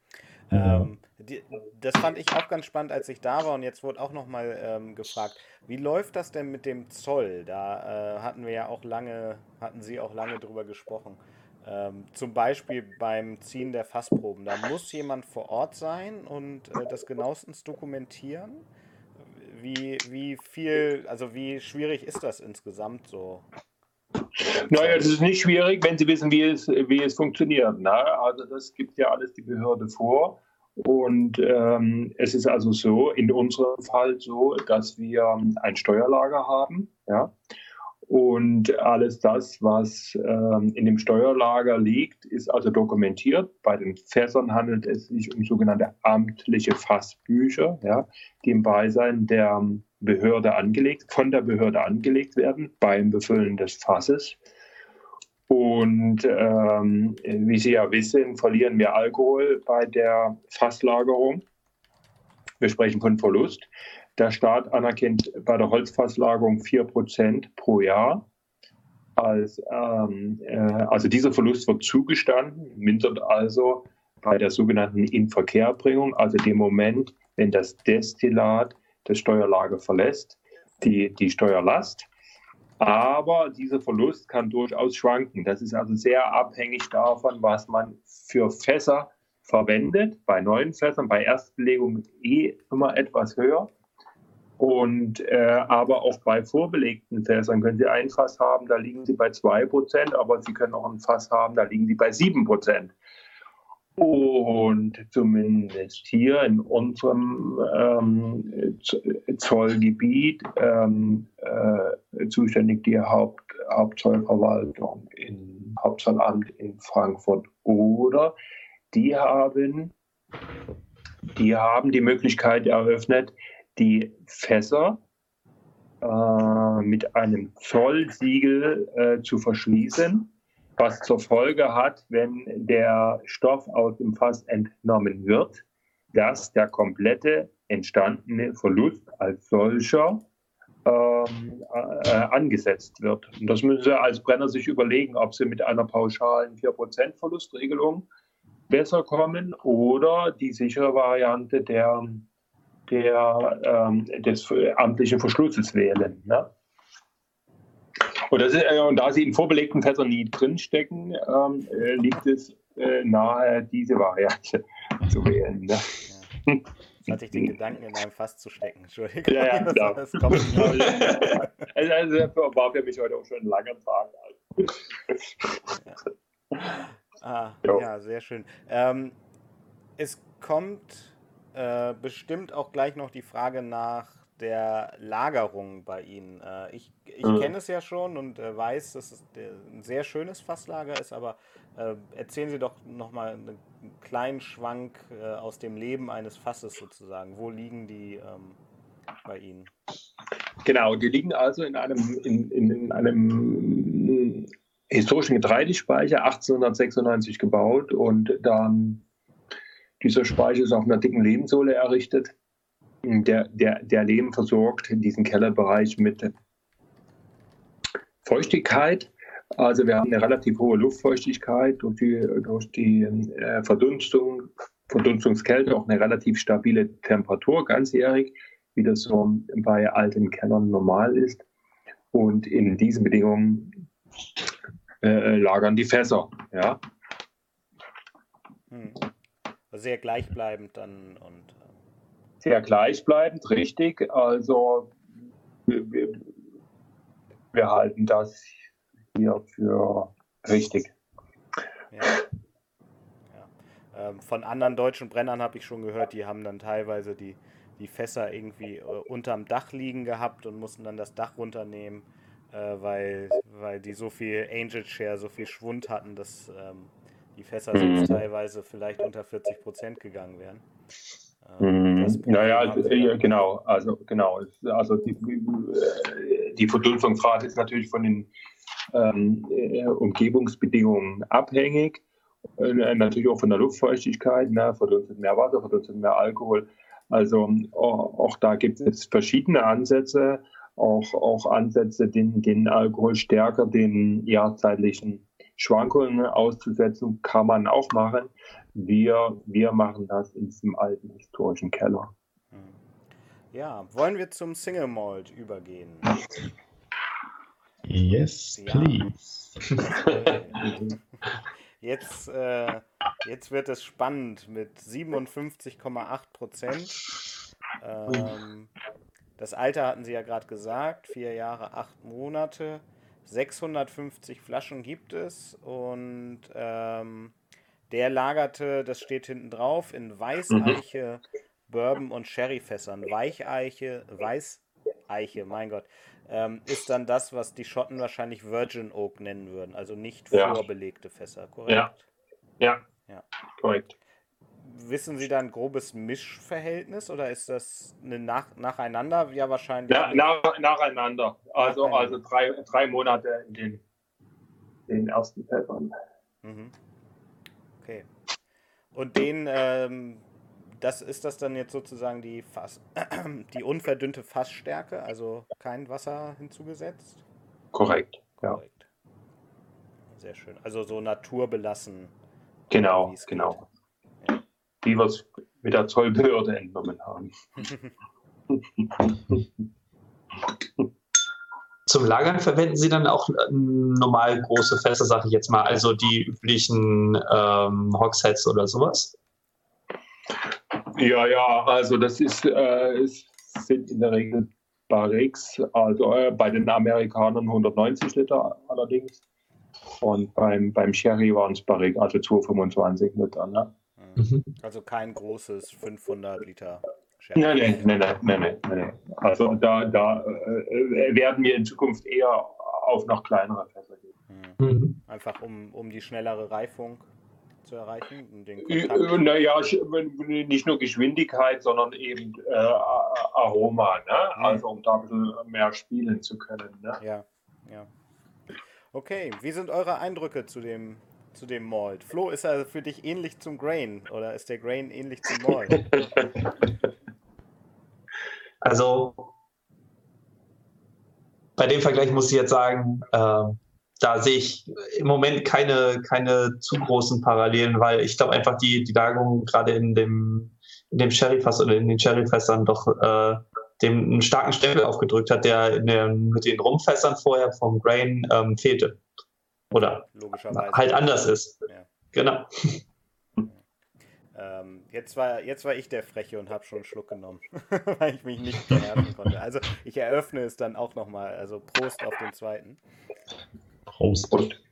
Ähm, die, das fand ich auch ganz spannend, als ich da war und jetzt wurde auch nochmal ähm, gefragt, wie läuft das denn mit dem Zoll? Da äh, hatten wir ja auch lange, hatten Sie auch lange drüber gesprochen. Ähm, zum Beispiel beim Ziehen der Fassproben. Da muss jemand vor Ort sein und äh, das genauestens dokumentieren. Wie, wie viel, also wie schwierig ist das insgesamt so? Naja, das ist nicht schwierig, wenn Sie wissen, wie es, wie es funktioniert. Ne? Also das gibt ja alles die Behörde vor. Und ähm, es ist also so, in unserem Fall so, dass wir ein Steuerlager haben. Ja? Und alles das, was ähm, in dem Steuerlager liegt, ist also dokumentiert. Bei den Fässern handelt es sich um sogenannte amtliche Fassbücher, ja, die im Beisein der Behörde angelegt, von der Behörde angelegt werden beim Befüllen des Fasses. Und ähm, wie Sie ja wissen, verlieren wir Alkohol bei der Fasslagerung. Wir sprechen von Verlust. Der Staat anerkennt bei der Holzfasslagerung 4% pro Jahr. Als, ähm, äh, also dieser Verlust wird zugestanden, mindert also bei der sogenannten Inverkehrbringung, also dem Moment, wenn das Destillat das Steuerlager verlässt, die, die Steuerlast. Aber dieser Verlust kann durchaus schwanken. Das ist also sehr abhängig davon, was man für Fässer verwendet. Bei neuen Fässern, bei Erstbelegung eh immer etwas höher. Und äh, aber auch bei vorbelegten Fässern können Sie ein Fass haben, da liegen Sie bei 2%, aber Sie können auch ein Fass haben, da liegen Sie bei 7%. Und zumindest hier in unserem ähm, Zollgebiet ähm, äh, zuständig die Haupt, Hauptzollverwaltung im Hauptzollamt in Frankfurt oder die haben, die haben die Möglichkeit eröffnet, die Fässer äh, mit einem Zollsiegel äh, zu verschließen, was zur Folge hat, wenn der Stoff aus dem Fass entnommen wird, dass der komplette entstandene Verlust als solcher ähm, äh, angesetzt wird. Und das müssen Sie als Brenner sich überlegen, ob Sie mit einer pauschalen 4% Verlustregelung besser kommen oder die sichere Variante der, der, ähm, des amtlichen Verschlusses wählen. Ne? Und, ist, äh, und, da sie in vorbelegten Fässern nie drinstecken, ähm, äh, liegt es äh, nahe, diese Variante zu wählen. Ne? Ja. Jetzt hatte ich den Gedanken, in einem Fass zu stecken. Entschuldigung. Ja, ja, klar. Das, das kommt also, also, war für mich heute auch schon ein langer Tag. Ja. Ah, ja, sehr schön. Ähm, es kommt äh, bestimmt auch gleich noch die Frage nach der Lagerung bei Ihnen. Äh, ich ich mhm. kenne es ja schon und äh, weiß, dass es ein sehr schönes Fasslager ist, aber äh, erzählen Sie doch nochmal einen kleinen Schwank äh, aus dem Leben eines Fasses sozusagen. Wo liegen die ähm, bei Ihnen? Genau, die liegen also in einem, in, in einem historischen Getreidespeicher, 1896 gebaut und dann dieser Speicher ist auf einer dicken Lehmsohle errichtet der, der, der Lehm versorgt diesen Kellerbereich mit Feuchtigkeit. Also wir haben eine relativ hohe Luftfeuchtigkeit durch die, durch die äh, Verdunstung, Verdunstungskälte auch eine relativ stabile Temperatur ganzjährig, wie das so bei alten Kellern normal ist. Und in diesen Bedingungen äh, lagern die Fässer. Ja. Hm. Sehr gleichbleibend dann und sehr gleichbleibend, richtig. Also wir, wir, wir halten das hier für richtig. Ja. Ja. Ähm, von anderen deutschen Brennern habe ich schon gehört, die haben dann teilweise die, die Fässer irgendwie äh, unterm Dach liegen gehabt und mussten dann das Dach runternehmen, äh, weil, weil die so viel Angel Share, so viel Schwund hatten, dass ähm, die Fässer mhm. teilweise vielleicht unter 40 Prozent gegangen wären. Mhm. Naja, äh, genau, also genau. Also die, äh, die Verdunstungsrate ist natürlich von den ähm, äh, Umgebungsbedingungen abhängig. Äh, natürlich auch von der Luftfeuchtigkeit, ne? verdunstet mehr Wasser, verdunstet mehr Alkohol. Also auch, auch da gibt es verschiedene Ansätze, auch, auch Ansätze, den, den Alkohol stärker den jahrzeitlichen Schwankungen auszusetzen, kann man auch machen. Wir, wir machen das in diesem alten historischen Keller. Ja, wollen wir zum Single Malt übergehen? Yes, please. Jetzt, äh, jetzt wird es spannend mit 57,8 Prozent. Ähm, das Alter hatten Sie ja gerade gesagt, vier Jahre, acht Monate. 650 Flaschen gibt es und ähm, der lagerte, das steht hinten drauf, in Weißeiche, mhm. Bourbon und Sherryfässern. Weicheiche, Weißeiche, mein Gott, ähm, ist dann das, was die Schotten wahrscheinlich Virgin Oak nennen würden, also nicht vorbelegte Fässer, korrekt? Ja. ja. ja, korrekt. Wissen Sie da ein grobes Mischverhältnis oder ist das eine nach, nacheinander? Ja, wahrscheinlich. Ja, nach, nacheinander. Also, nacheinander. also drei, drei Monate in den, den ersten Fässern. Mhm. Okay. Und den, ähm, das ist das dann jetzt sozusagen die Fass, die unverdünnte Fassstärke, also kein Wasser hinzugesetzt? Korrekt, Korrekt. ja. Sehr schön. Also so naturbelassen. Genau, genau. Wie wir es mit der Zollbehörde entnommen haben. Zum Lagern verwenden Sie dann auch äh, normal große Fässer, sage ich jetzt mal, also die üblichen ähm, Hogsheads oder sowas? Ja, ja, also das ist, äh, sind in der Regel Barriques, also äh, bei den Amerikanern 190 Liter allerdings. Und beim, beim Sherry waren es Barrique, also 225 Liter. Ne? Mhm. Also kein großes 500 Liter Nein, nein, nein, nein, nein, nein. Also da, da äh, werden wir in Zukunft eher auf noch kleinere Fässer gehen. Mhm. mhm. Einfach um, um die schnellere Reifung zu erreichen? Um den äh, naja, nicht nur Geschwindigkeit, sondern eben äh, Aroma, ne? Mhm. also um da ein bisschen mehr spielen zu können. Ne? Ja, ja. Okay, wie sind eure Eindrücke zu dem, zu dem Malt? Flo, ist er für dich ähnlich zum Grain oder ist der Grain ähnlich zum Malt? Also bei dem Vergleich muss ich jetzt sagen, äh, da sehe ich im Moment keine, keine zu großen Parallelen, weil ich glaube einfach die, die Lagerung gerade in dem, in dem Sherryfass oder in den Sherryfässern doch äh, dem einen starken Stempel aufgedrückt hat, der den, mit den Rumfässern vorher vom Grain ähm, fehlte. Oder halt anders ist. Ja. Genau. Ähm, jetzt, war, jetzt war ich der Freche und habe schon einen Schluck genommen, weil ich mich nicht beherrschen konnte. Also ich eröffne es dann auch nochmal. Also Prost auf den zweiten. Prost. Prost.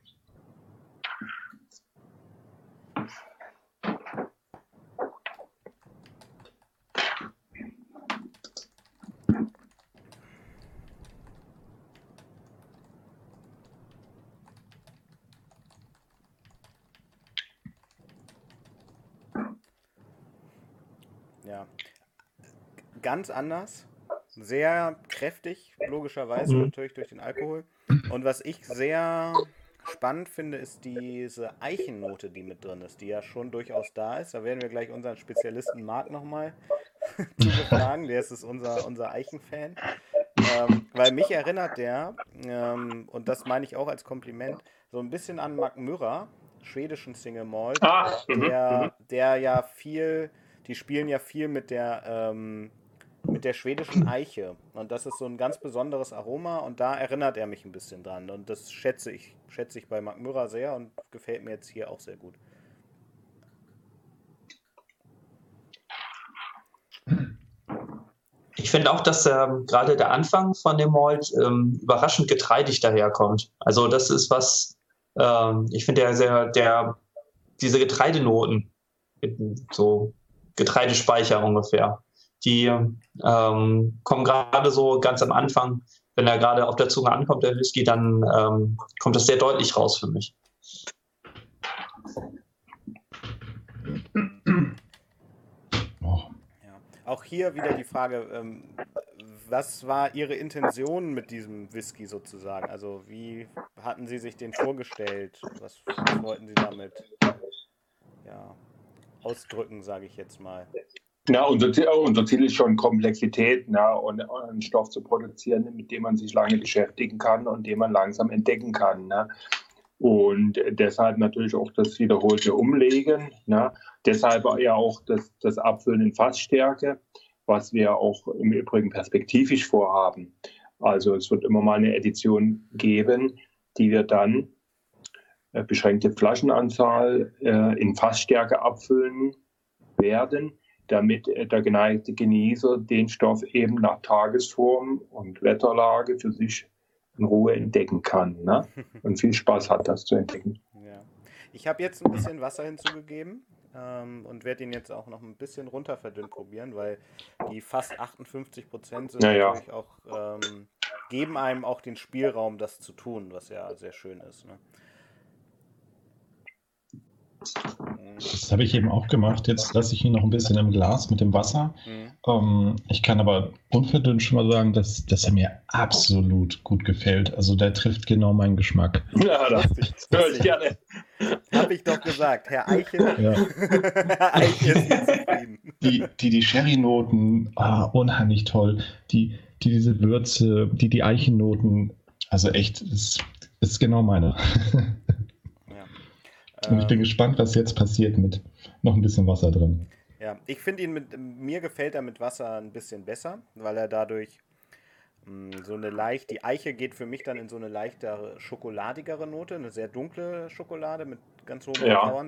Ganz anders. Sehr kräftig, logischerweise mhm. natürlich durch den Alkohol. Und was ich sehr spannend finde, ist diese Eichennote, die mit drin ist, die ja schon durchaus da ist. Da werden wir gleich unseren Spezialisten Marc nochmal zu befragen. Der ist unser, unser Eichenfan. Ähm, weil mich erinnert der, ähm, und das meine ich auch als Kompliment, so ein bisschen an Mark Mürrer, schwedischen Single Malt, ah, der, mhm. der ja viel, die spielen ja viel mit der ähm, mit der schwedischen Eiche. Und das ist so ein ganz besonderes Aroma und da erinnert er mich ein bisschen dran. Und das schätze ich, schätze ich bei Mark Mürrer sehr und gefällt mir jetzt hier auch sehr gut. Ich finde auch, dass ähm, gerade der Anfang von dem Malt ähm, überraschend getreidig daherkommt. Also das ist was, ähm, ich finde der sehr, der, diese Getreidenoten, so Getreidespeicher ungefähr, die ähm, kommen gerade so ganz am Anfang, wenn er gerade auf der Zunge ankommt, der Whisky, dann ähm, kommt das sehr deutlich raus für mich. Ja. Auch hier wieder die Frage, ähm, was war Ihre Intention mit diesem Whisky sozusagen? Also wie hatten Sie sich den vorgestellt? Was wollten Sie damit ja, ausdrücken, sage ich jetzt mal? Na, unser, Ziel, unser Ziel ist schon Komplexität na, und einen Stoff zu produzieren, mit dem man sich lange beschäftigen kann und den man langsam entdecken kann. Na. Und deshalb natürlich auch das wiederholte Umlegen. Na. Deshalb ja auch das, das Abfüllen in Fassstärke, was wir auch im Übrigen perspektivisch vorhaben. Also es wird immer mal eine Edition geben, die wir dann äh, beschränkte Flaschenanzahl äh, in Fassstärke abfüllen werden damit der geneigte Genießer den Stoff eben nach Tagesform und Wetterlage für sich in Ruhe entdecken kann. Ne? Und viel Spaß hat, das zu entdecken. Ja. Ich habe jetzt ein bisschen Wasser hinzugegeben ähm, und werde ihn jetzt auch noch ein bisschen runter verdünnt probieren, weil die fast 58 Prozent sind ja, natürlich auch, ähm, geben einem auch den Spielraum, das zu tun, was ja sehr schön ist. Ne? Das habe ich eben auch gemacht. Jetzt lasse ich ihn noch ein bisschen im Glas mit dem Wasser. Mhm. Ähm, ich kann aber unverdünnt schon mal sagen, dass, dass er mir absolut gut gefällt. Also der trifft genau meinen Geschmack. Ja, das, höre ich gerne. Habe ich doch gesagt, Herr Eichel. Ja. Herr Eichel ist jetzt zufrieden. Die, die, die Sherry-Noten, ah, unheimlich toll. Die, die diese Würze, die, die Eichennoten, also echt, ist, ist genau meine. Und ich bin gespannt, was jetzt passiert mit noch ein bisschen Wasser drin. Ja, ich finde ihn mit, mir gefällt er mit Wasser ein bisschen besser, weil er dadurch mh, mm, so eine leicht, die Eiche geht für mich dann in so eine leichtere, schokoladigere Note, eine sehr dunkle Schokolade mit ganz hohem ja.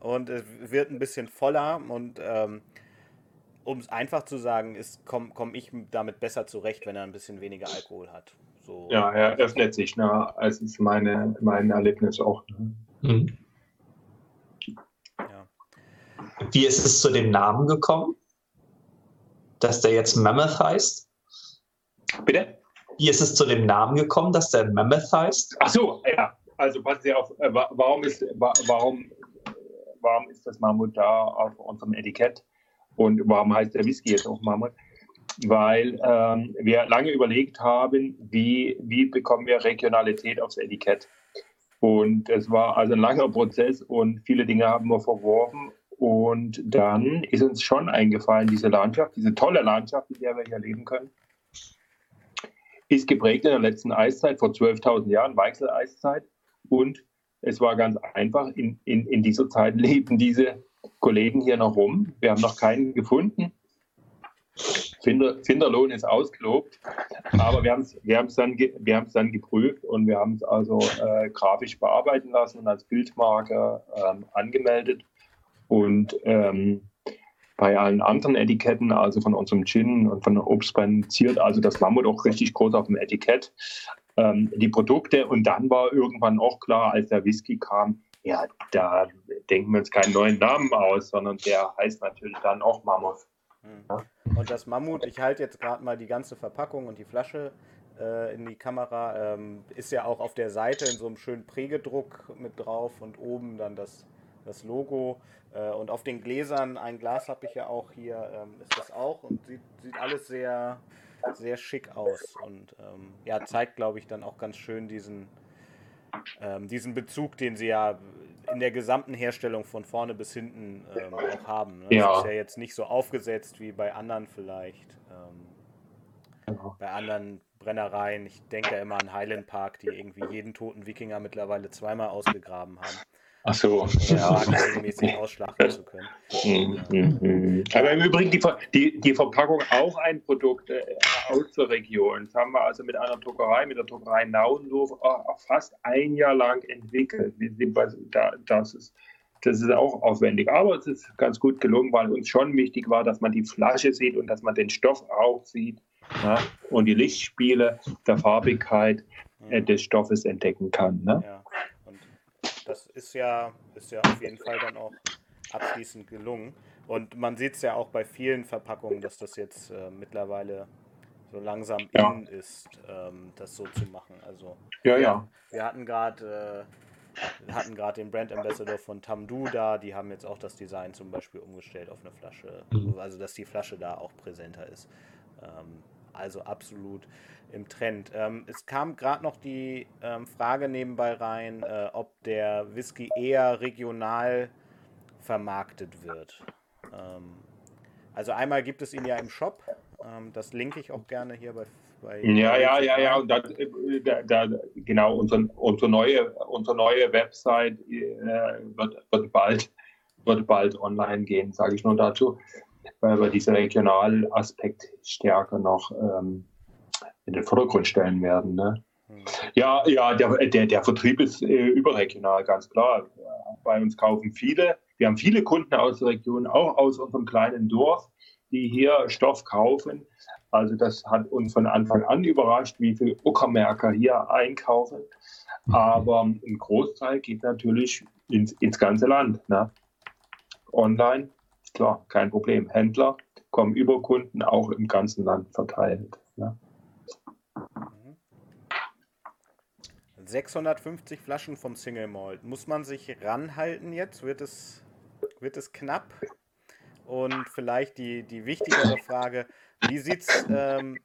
Und es wird ein bisschen voller und ähm, um es einfach zu sagen, komme komm ich damit besser zurecht, wenn er ein bisschen weniger Alkohol hat. So. Ja, er öffnet sich, ne? als ist meine, mein Erlebnis auch. Ne? Mhm. Ja. Wie ist es zu dem Namen gekommen? Dass der jetzt Mammoth heißt? Bitte? Wie ist es zu dem Namen gekommen, dass der Mammoth heißt? Ach so, ja. Also passen Sie auf, äh, warum ist, warum, warum ist das Mammut da auf unserem Etikett? Und warum heißt der Whisky jetzt auch Mammut? Weil ähm, wir lange überlegt haben, wie, wie bekommen wir Regionalität aufs Etikett. Und es war also ein langer Prozess und viele Dinge haben wir verworfen Und dann ist uns schon eingefallen, diese Landschaft, diese tolle Landschaft, in der wir hier leben können, ist geprägt in der letzten Eiszeit, vor 12.000 Jahren, Weichsel-Eiszeit. Und es war ganz einfach, in, in, in dieser Zeit lebten diese Kollegen hier noch rum. Wir haben noch keinen gefunden. Finder, Finderlohn ist ausgelobt, aber wir haben es wir dann, wir dann geprüft und wir haben es also äh, grafisch bearbeiten lassen und als Bildmarke ähm, angemeldet. Und ähm, bei allen anderen Etiketten, also von unserem Gin und von Obstbrand, ziert also das Mammut auch richtig groß auf dem Etikett ähm, die Produkte. Und dann war irgendwann auch klar, als der Whisky kam, ja, da denken wir uns keinen neuen Namen aus, sondern der heißt natürlich dann auch Mammut. Und das Mammut, ich halte jetzt gerade mal die ganze Verpackung und die Flasche äh, in die Kamera, ähm, ist ja auch auf der Seite in so einem schönen Prägedruck mit drauf und oben dann das das Logo. Äh, und auf den Gläsern, ein Glas habe ich ja auch hier, ähm, ist das auch und sieht, sieht alles sehr, sehr schick aus. Und ähm, ja, zeigt, glaube ich, dann auch ganz schön diesen, ähm, diesen Bezug, den sie ja in der gesamten Herstellung von vorne bis hinten ähm, auch haben. Ne? Ja. Das ist ja jetzt nicht so aufgesetzt wie bei anderen vielleicht. Ähm, genau. Bei anderen Brennereien. Ich denke ja immer an Highland Park, die irgendwie jeden toten Wikinger mittlerweile zweimal ausgegraben haben. Ach so. Ja, regelmäßig ausschlachten zu können. Mhm, mhm, mhm. Aber im Übrigen die, die, die Verpackung auch ein Produkt äh, aus der Region. Das haben wir also mit einer Druckerei, mit der Druckerei Naundorf, äh, fast ein Jahr lang entwickelt. Das ist, das ist auch aufwendig. Aber es ist ganz gut gelungen, weil uns schon wichtig war, dass man die Flasche sieht und dass man den Stoff auch sieht ja, und die Lichtspiele der Farbigkeit äh, des Stoffes entdecken kann. Ne? Ja das ist ja, ist ja auf jeden Fall dann auch abschließend gelungen. Und man sieht es ja auch bei vielen Verpackungen, dass das jetzt äh, mittlerweile so langsam ja. in ist, ähm, das so zu machen. Also ja, ja. Wir hatten gerade äh, hatten gerade den Brand Ambassador von Tamdu da, die haben jetzt auch das Design zum Beispiel umgestellt auf eine Flasche, mhm. also dass die Flasche da auch präsenter ist. Ähm, also absolut im Trend. Ähm, es kam gerade noch die ähm, Frage nebenbei rein, äh, ob der Whisky eher regional vermarktet wird. Ähm, also einmal gibt es ihn ja im Shop, ähm, das linke ich auch gerne hier bei. bei ja, ja, ja, ja, und äh, da, da, genau, unsere, unsere, neue, unsere neue Website äh, wird, wird, bald, wird bald online gehen, sage ich nur dazu, weil wir diesen Regionalaspekt stärker noch ähm, in den Vordergrund stellen werden. Ne? Hm. Ja, ja, der, der, der Vertrieb ist äh, überregional, ganz klar. Bei uns kaufen viele. Wir haben viele Kunden aus der Region, auch aus unserem kleinen Dorf, die hier Stoff kaufen. Also das hat uns von Anfang an überrascht, wie viele Uckermärker hier einkaufen. Aber ein Großteil geht natürlich ins, ins ganze Land. Ne? Online, klar, kein Problem. Händler kommen über Kunden auch im ganzen Land verteilt. Ne? 650 Flaschen vom Single Malt. Muss man sich ranhalten jetzt? Wird es, wird es knapp? Und vielleicht die, die wichtigere Frage, wie sieht es ähm,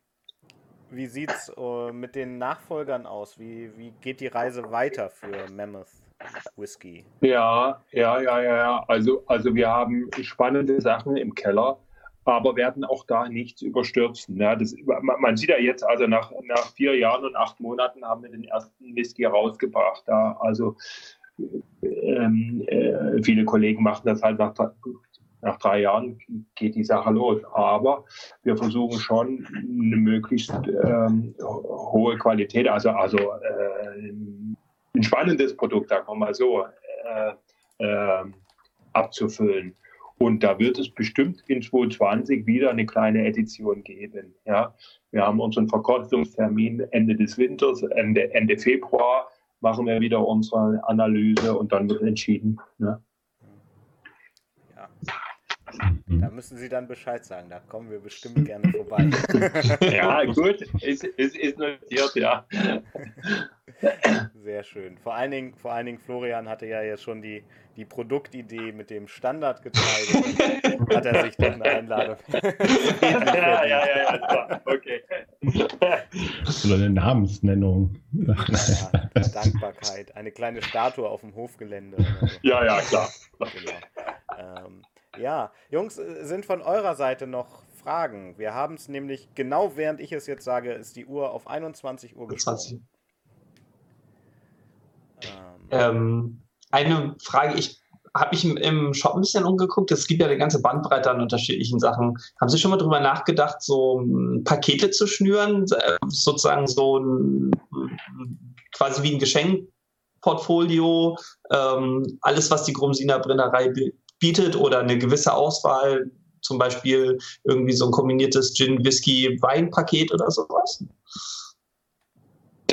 sieht's, uh, mit den Nachfolgern aus? Wie, wie geht die Reise weiter für Mammoth Whisky? Ja, ja, ja, ja. Also, also wir haben spannende Sachen im Keller aber werden auch da nichts überstürzen. Ja, das, man sieht ja jetzt, also nach, nach vier Jahren und acht Monaten haben wir den ersten Whisky rausgebracht. Ja, also ähm, äh, viele Kollegen machen das halt nach, nach drei Jahren geht die Sache los. Aber wir versuchen schon eine möglichst ähm, hohe Qualität, also, also äh, ein spannendes Produkt, sagen wir mal so, äh, äh abzufüllen. Und da wird es bestimmt in 2020 wieder eine kleine Edition geben. Ja, wir haben unseren Verkostungstermin Ende des Winters, Ende, Ende Februar machen wir wieder unsere Analyse und dann wird entschieden. Ne? Ja. Da müssen Sie dann Bescheid sagen, da kommen wir bestimmt gerne vorbei. ja, gut, ist, ist, ist notiert, ja. Sehr schön. Vor allen, Dingen, vor allen Dingen, Florian hatte ja jetzt schon die, die Produktidee mit dem Standardgetreide. hat er sich dann eine Einladung. ja, ja, ja, ja, okay. Oder eine Namensnennung. Ja, Dankbarkeit. Eine kleine Statue auf dem Hofgelände. So. Ja, ja, klar. Genau. Ähm, ja, Jungs, äh, sind von eurer Seite noch Fragen? Wir haben es nämlich, genau während ich es jetzt sage, ist die Uhr auf 21 Uhr gesprungen. Ähm. ähm, eine Frage, ich habe mich im Shop ein bisschen umgeguckt. Es gibt ja eine ganze Bandbreite an unterschiedlichen Sachen. Haben Sie schon mal darüber nachgedacht, so hm, Pakete zu schnüren, äh, sozusagen so ein, quasi wie ein Geschenkportfolio, ähm, alles, was die Grumsiner Brennerei bietet oder eine gewisse Auswahl, zum Beispiel irgendwie so ein kombiniertes Gin-Whisky-Wein-Paket oder sowas?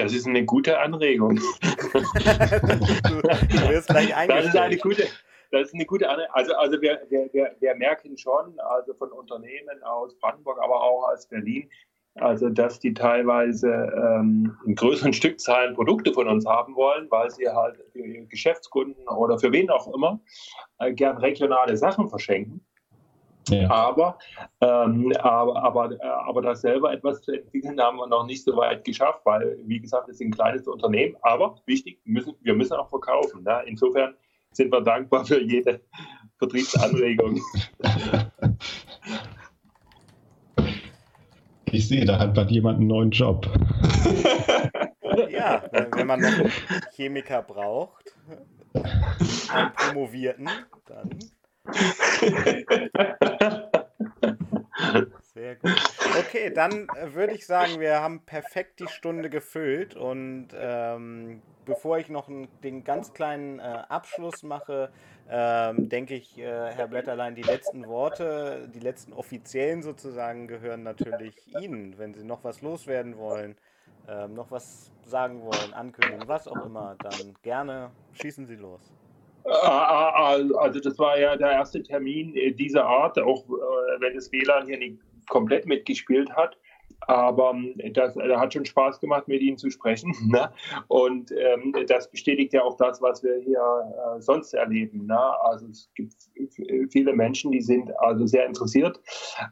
Das ist eine gute Anregung. du, wirst gleich Das ist eine gute, das ist eine gute Anregung. Also, also wir, wir, wir merken schon, also von Unternehmen aus Brandenburg, aber auch aus Berlin, also dass die teilweise ähm, in größeren Stückzahlen Produkte von uns haben wollen, weil sie halt für ihre Geschäftskunden oder für wen auch immer äh, gern regionale Sachen verschenken. Ja. Aber, ähm, aber, aber, äh, aber das selber etwas zu entwickeln, haben wir noch nicht so weit geschafft, weil, wie gesagt, es sind ein kleines Unternehmen. Aber wichtig, müssen, wir müssen auch verkaufen. Ne? Insofern sind wir dankbar für jede Vertriebsanregung. Ich sehe, da hat bald jemand einen neuen Job. Ja, wenn man noch einen Chemiker braucht, einen Promovierten, dann sehr gut. Okay, dann äh, würde ich sagen, wir haben perfekt die Stunde gefüllt und ähm, bevor ich noch den ganz kleinen äh, Abschluss mache, ähm, denke ich, äh, Herr Blätterlein, die letzten Worte, die letzten offiziellen sozusagen gehören natürlich Ihnen, wenn Sie noch was loswerden wollen, ähm, noch was sagen wollen, ankündigen, was auch immer, dann gerne schießen Sie los. Ah, ah, ah, also das war ja der erste Termin dieser Art, auch wenn das WLAN hier nicht komplett mitgespielt hat. Aber ähm, das, das hat schon Spaß gemacht, mit Ihnen zu sprechen. Ne? Und ähm, das bestätigt ja auch das, was wir hier äh, sonst erleben. Ne? Also es gibt viele Menschen, die sind also sehr interessiert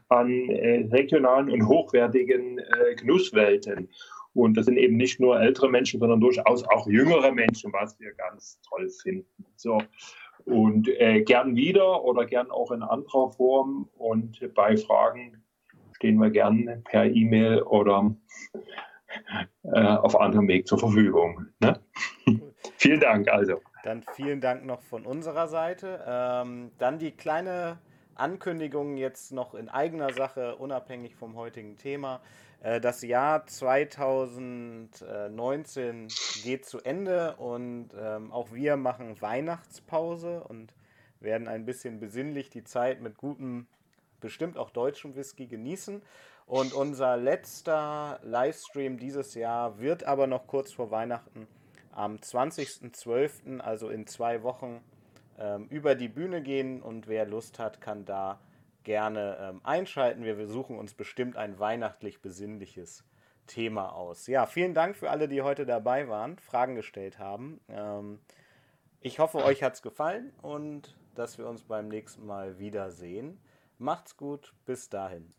an äh, regionalen und hochwertigen äh, Genusswelten. Und das sind eben nicht nur ältere Menschen, sondern durchaus auch jüngere Menschen, was wir ganz toll finden. So. Und äh, gern wieder oder gern auch in anderer Form. Und bei Fragen stehen wir gern per E-Mail oder äh, auf anderem Weg zur Verfügung. Ne? vielen Dank also. Dann vielen Dank noch von unserer Seite. Ähm, dann die kleine Ankündigung jetzt noch in eigener Sache, unabhängig vom heutigen Thema. Äh, das Jahr 2019 geht zu Ende und ähm, auch wir machen Weihnachtspause und werden ein bisschen besinnlich die Zeit mit gutem bestimmt auch deutschen Whisky genießen. Und unser letzter Livestream dieses Jahr wird aber noch kurz vor Weihnachten am 20.12., also in zwei Wochen, ähm, über die Bühne gehen. Und wer Lust hat, kann da gerne ähm, einschalten. Wir suchen uns bestimmt ein weihnachtlich besinnliches Thema aus. Ja, vielen Dank für alle, die heute dabei waren, Fragen gestellt haben. Ähm, ich hoffe, euch hat es gefallen und dass wir uns beim nächsten Mal wiedersehen. Macht's gut, bis dahin.